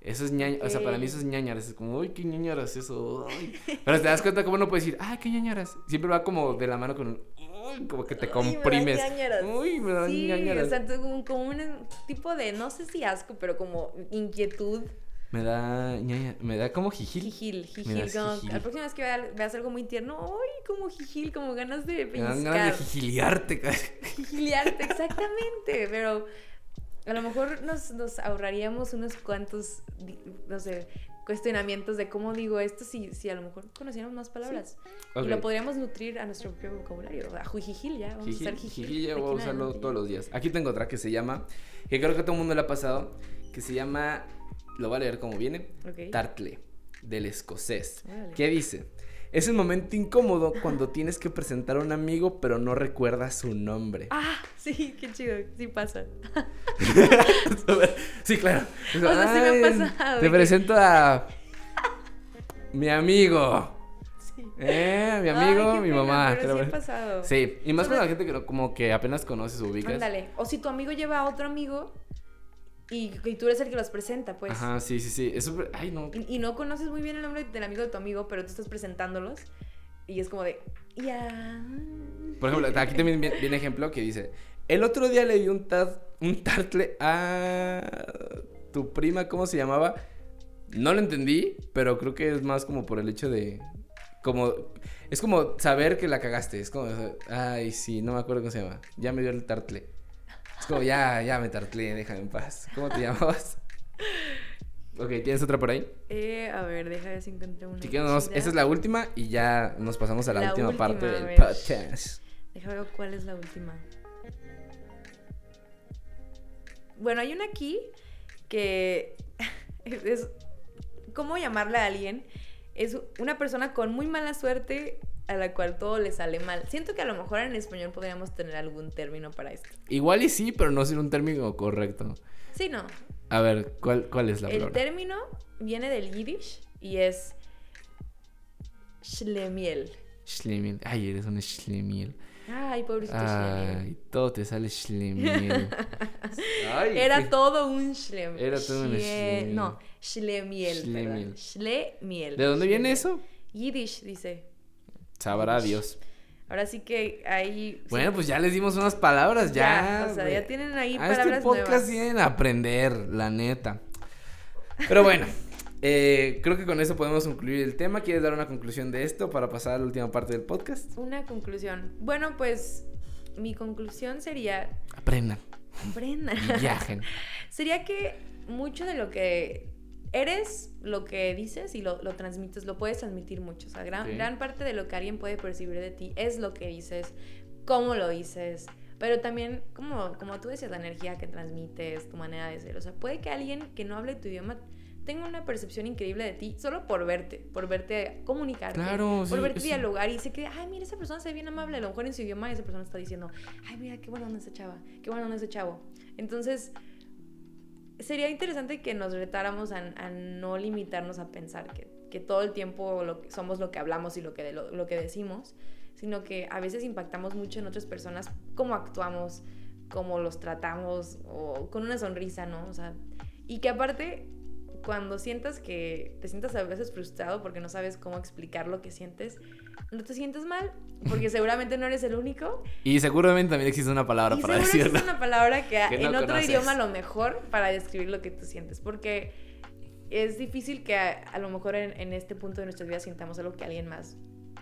A: Eso es ñaña, o sea, para mí eso es ñañaras, es como, uy, qué ñañaras eso, ay". Pero te das cuenta cómo no puedes decir, ay, qué ñañaras. Siempre va como de la mano con, uy, como que te
B: Ay, me da
A: comprimes. Uy, me da
B: Sí,
A: ñañaras.
B: o sea, como, como un tipo de, no sé si asco, pero como inquietud.
A: Me da me da como jijil.
B: Jijil, jijil. Como,
A: jijil.
B: la próxima vez que vea- veas algo muy tierno, ¡ay! Como jijil, como ganas de
A: Me dan
B: pellizcar.
A: ganas de jijiliarte.
B: Jijiliarte, exactamente. Pero a lo mejor nos, nos ahorraríamos unos cuantos, no sé, cuestionamientos de cómo digo esto si, si a lo mejor conociéramos más palabras. Y lo podríamos nutrir a nuestro propio vocabulario. A jijil ya, vamos a usar jijil.
A: jijil ya voy a usarlo todos los días. Aquí tengo otra que se llama, que creo que a todo el mundo le ha pasado, que se llama, lo voy a leer como viene,
B: Ok.
A: Tartle, del escocés.
B: Órale.
A: ¿Qué dice? Es un momento incómodo cuando tienes que presentar a un amigo pero no recuerdas su nombre.
B: Ah, sí, qué chido, sí pasa.
A: sí, claro.
B: O sea, sí me ha pasado,
A: Te presento a mi amigo.
B: Sí.
A: Eh, mi amigo, mi
B: pena,
A: mamá.
B: Pero sí
A: creo.
B: ha pasado.
A: Sí, y más con la gente que como que apenas conoces o ubicas.
B: Ándale. O si tu amigo lleva a otro amigo y, y tú eres el que los presenta, pues.
A: Ajá, sí, sí, sí. Es súper. Ay, no.
B: Y, y no conoces muy bien el nombre del amigo de tu amigo, pero tú estás presentándolos. Y es como de, ya.
A: Por ejemplo, aquí también viene, viene ejemplo que dice: El otro día le di un, tar- un tartle a tu prima, ¿cómo se llamaba? No lo entendí, pero creo que es más como por el hecho de. Como. Es como saber que la cagaste. Es como. Ay, sí, no me acuerdo cómo se llama. Ya me dio el tartle. Es como, ya, ya me tartlé, déjame en paz. ¿Cómo te llamabas? Ok, ¿tienes otra por ahí?
B: Eh, a ver, deja ver si encontré una.
A: Si quieres, nos-
B: chida.
A: esa es la última y ya nos pasamos a la,
B: La
A: última,
B: última,
A: parte del podcast.
B: Deja ver cuál es la última. Bueno, hay una aquí que es- ¿Cómo llamarle a alguien? Es una persona con muy mala suerte a la cual todo le sale mal. Siento que a lo mejor en español podríamos tener algún término para esto.
A: Igual y sí, pero no ser un término correcto.
B: Sí, no.
A: A ver, ¿cuál, cuál es la
B: El
A: palabra?
B: término viene del yiddish y es shlemiel.
A: Schlemiel. Ay, eres un schlemiel.
B: Ay, pobrecito.
A: Ay, todo te sale schlemiel. Ay,
B: Era
A: qué-
B: todo un shlem.
A: Era todo un shlemiel.
B: No. Shlemiel.
A: Shlemiel.
B: Shlemiel.
A: ¿De dónde viene eso?
B: Yiddish, dice.
A: Sabrá Dios.
B: Ahora sí que ahí...
A: Bueno, pues ya les dimos unas palabras, ya.
B: o sea, ya tienen ahí
A: A este
B: palabras
A: podcast
B: nuevas.
A: vienen a aprender, la neta. Pero bueno, eh, creo que con eso podemos concluir el tema. ¿Quieres dar una conclusión de esto para pasar a la última parte del podcast?
B: Una conclusión. Bueno, pues mi conclusión sería
A: Aprendan.
B: aprendan.
A: viajen.
B: Sería que mucho de lo que eres, lo que dices y lo, lo transmites, lo puedes transmitir mucho. O sea, gran,
A: Sí.
B: gran parte de lo que alguien puede percibir de ti es lo que dices, cómo lo dices, pero también, como, como tú decías, la energía que transmites, tu manera de ser. O sea, puede que alguien que no hable tu idioma tenga una percepción increíble de ti solo por verte, por verte comunicarte,
A: Claro,
B: por
A: sí,
B: verte dialogar y se cree, ay, mira, esa persona se ve bien amable, a lo mejor en su idioma esa persona está diciendo, ay, mira, qué bueno anda esa chava, qué bueno anda ese chavo. Entonces, sería interesante que nos retáramos a, a no limitarnos a pensar que, que todo el tiempo lo somos lo que hablamos y lo que, de- lo, lo que decimos, sino que a veces impactamos mucho en otras personas, cómo actuamos, cómo los tratamos, o con una sonrisa, ¿no? O sea, y que aparte, cuando sientas que te sientas a veces frustrado porque no sabes cómo explicar lo que sientes, no te sientes mal, porque seguramente no eres el único.
A: Y seguramente también existe una palabra
B: Y
A: para decirlo.
B: existe una palabra que,
A: Que no
B: en otro
A: conoces.
B: idioma a lo mejor para describir lo que tú sientes, porque es difícil que a, a lo mejor en, en este punto de nuestras vidas sintamos algo que alguien más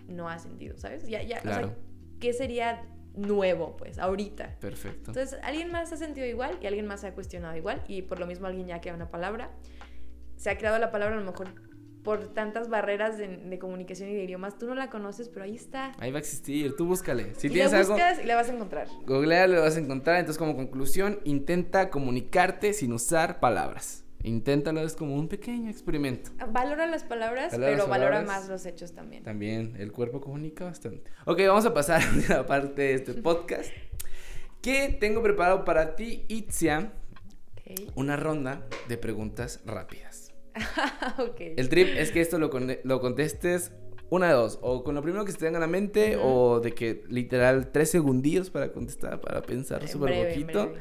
B: no ha sentido, ¿sabes? Ya, ya, o sea,
A: Claro.
B: ¿qué sería nuevo, pues, ahorita?
A: Perfecto.
B: Entonces, alguien más ha sentido igual y alguien más se ha cuestionado igual y por lo mismo alguien ya crea una palabra. Se ha creado la palabra a lo mejor por tantas barreras de, de comunicación y de idiomas. Tú no la conoces, pero ahí está.
A: Ahí va a existir, tú búscale. Si
B: y
A: tienes
B: la
A: algo,
B: buscas y la vas a encontrar.
A: googlea, lo vas a encontrar. Entonces, como conclusión, intenta comunicarte sin usar palabras. Inténtalo, es como un pequeño experimento.
B: Valora las palabras,
A: Valora
B: pero
A: las
B: valora
A: palabras.
B: más los hechos también.
A: También el cuerpo comunica bastante. Ok, vamos a pasar a la parte de este podcast. Que tengo preparado para ti, Itzia,
B: Ok.
A: una ronda de preguntas rápidas.
B: ok.
A: El trip es que esto lo, con- lo contestes una de dos, o con lo primero que se te venga a la mente,
B: Ujú.
A: o de que literal tres segundillos para contestar, para pensar
B: En
A: súper poquito,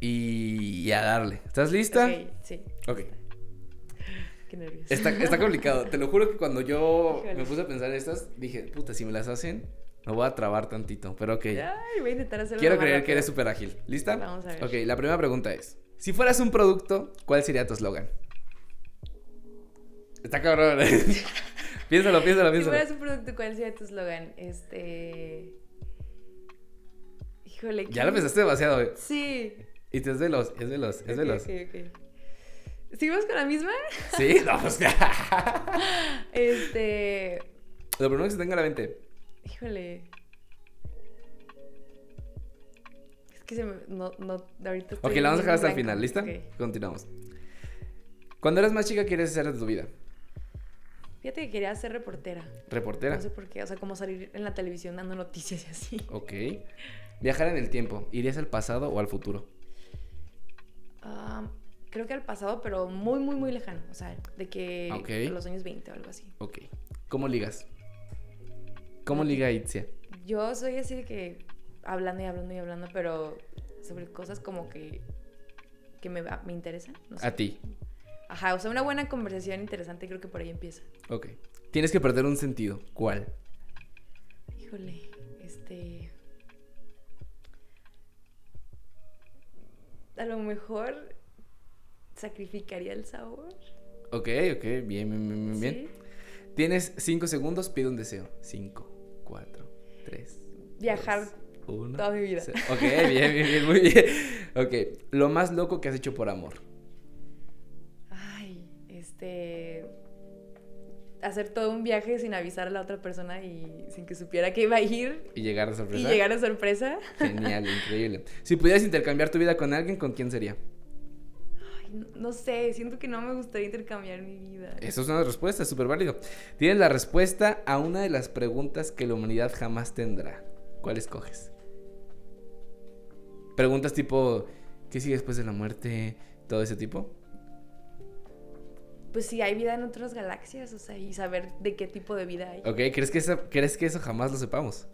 A: y, y a darle. ¿Estás lista?
B: Ok, sí.
A: Ok.
B: Qué nervios.
A: Está, está complicado. Te lo juro que cuando yo
B: Híjole.
A: me puse a pensar en estas, dije, puta, si me las hacen, me voy a trabar tantito. Pero ok.
B: Ay, voy a intentar hacerlo
A: Quiero creer que
B: rápido.
A: eres súper ágil. ¿Lista?
B: Vamos a ver.
A: Ok, la primera pregunta es: Si fueras un producto, ¿cuál sería tu eslogan? Está cabrón. piénsalo, piénsalo,
B: Si
A: piénsalo.
B: fueras un producto, ¿cuál sería tu eslogan? Este. Híjole.
A: Ya lo pensaste demasiado, güey.
B: Sí.
A: Y te es de los, es de los, es de
B: Ok,
A: los.
B: ok, ok. ¿Seguimos con la misma?
A: Sí, no, pues
B: Este.
A: Lo primero que se tenga a la mente.
B: Híjole. Es que se me. No, no, ahorita.
A: Ok, la vamos a dejar hasta el final, ¿lista? Continuamos. Cuando eras más chica, ¿qué quieres hacer de tu vida?
B: Fíjate que quería ser reportera.
A: ¿Reportera?
B: No sé por qué. O sea, como salir en la televisión dando noticias y así.
A: Ok. Viajar en el tiempo. ¿Irías al pasado o al futuro?
B: Ah, creo que al pasado, pero muy, muy, muy lejano. O sea, de que
A: Ok.
B: los años 20 o algo así.
A: Ok. ¿Cómo ligas? ¿Cómo liga Itzia?
B: Yo soy así de que hablando y hablando y hablando, pero sobre cosas como que, que me, me interesan. No sé.
A: A ti.
B: Ajá, o sea, una buena conversación interesante creo que por ahí empieza.
A: Ok. Tienes que perder un sentido. ¿Cuál?
B: Híjole, este... A lo mejor sacrificaría el sabor.
A: Ok, ok. Bien, bien, bien, bien.
B: ¿sí?
A: Tienes cinco segundos, pide un deseo. Cinco, cuatro, tres.
B: Viajar
A: dos, uno,
B: toda mi vida.
A: cero. Ok, bien, bien, bien, muy bien. Ok. Lo más loco que has hecho por amor.
B: Hacer todo un viaje sin avisar a la otra persona y sin que supiera que iba a ir
A: Y llegar de sorpresa.
B: y llegar a sorpresa.
A: Genial, increíble. Si pudieras intercambiar tu vida con alguien, ¿con quién sería?
B: Ay, no, sé, siento que no me gustaría intercambiar mi vida.
A: Eso es una respuesta, es súper válido. Tienes la respuesta a una de las preguntas que la humanidad jamás tendrá. ¿Cuál escoges? Preguntas tipo, ¿qué sigue después de la muerte? Todo ese tipo.
B: Pues si hay vida en otras galaxias, o sea, y saber de qué tipo de vida hay.
A: Ok, ¿crees que eso, ¿crees que eso jamás lo sepamos?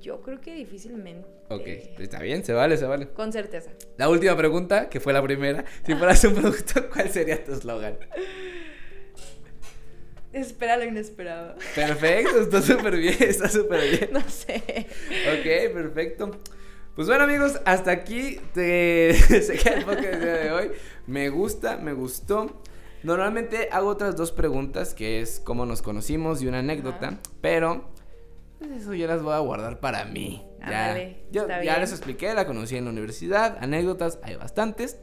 B: Yo creo que difícilmente.
A: Ok, está bien, se vale, se vale.
B: Con certeza.
A: La última pregunta, que fue la primera. Si fueras un producto, ¿cuál sería tu eslogan?
B: Espera lo inesperado.
A: Perfecto, está súper bien, está súper bien.
B: No sé.
A: Ok, perfecto. Pues bueno amigos, hasta aquí te... se queda el podcast del día de hoy. Me gusta, me gustó. Normalmente hago otras dos preguntas, que es cómo nos conocimos y una anécdota,
B: Ajá.
A: pero pues eso ya las voy a guardar para mí. Ya, yo
B: está
A: ya
B: bien.
A: les expliqué, la conocí en la universidad, anécdotas, hay bastantes,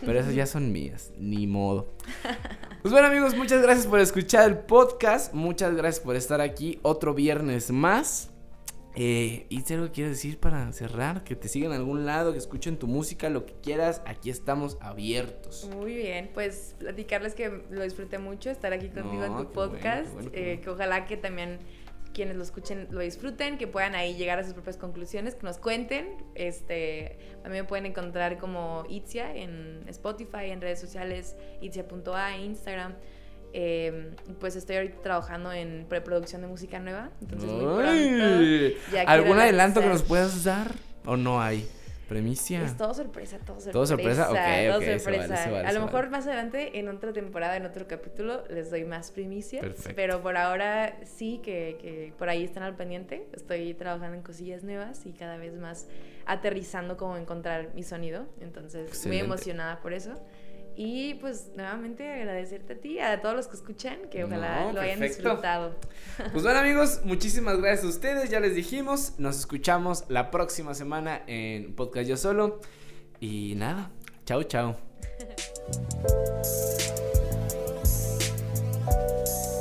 A: pero esas ya son mías, ni modo. Pues bueno amigos, muchas gracias por escuchar el podcast, muchas gracias por estar aquí otro viernes más. Eh, y algo que quieres decir para cerrar, que te sigan en algún lado, que escuchen tu música, lo que quieras, aquí estamos abiertos.
B: Muy bien, pues platicarles que lo disfruté mucho estar aquí contigo
A: No,
B: en tu
A: bueno,
B: podcast,
A: bueno,
B: eh,
A: bueno.
B: que ojalá que también quienes lo escuchen lo disfruten, que puedan ahí llegar a sus propias conclusiones, que nos cuenten. Este, a mí me pueden encontrar como Itzia en Spotify, en redes sociales, itzia.a, Instagram. Eh, pues estoy ahorita trabajando en preproducción de música nueva, entonces muy pronto. Ya
A: ¿Algún adelanto que nos puedas dar? ¿O no hay? Premicia.
B: Es todo sorpresa, todo sorpresa.
A: ¿Todo sorpresa? Ok,
B: todo
A: vale,
B: sorpresa.
A: vale,
B: a lo
A: vale.
B: mejor más adelante, en otra temporada, en otro capítulo, les doy más primicias.
A: Perfecto.
B: Pero por ahora sí que, que por ahí están al pendiente. Estoy trabajando en cosillas nuevas y cada vez más aterrizando cómo encontrar mi sonido. Entonces,
A: Excelente.
B: muy emocionada por eso. Y pues nuevamente agradecerte a ti, a todos los que escuchan, que ojalá lo hayan disfrutado.
A: Pues bueno amigos, muchísimas gracias a ustedes, ya les dijimos, nos escuchamos la próxima semana en Podcast Yo Solo. Y nada, chao, chao.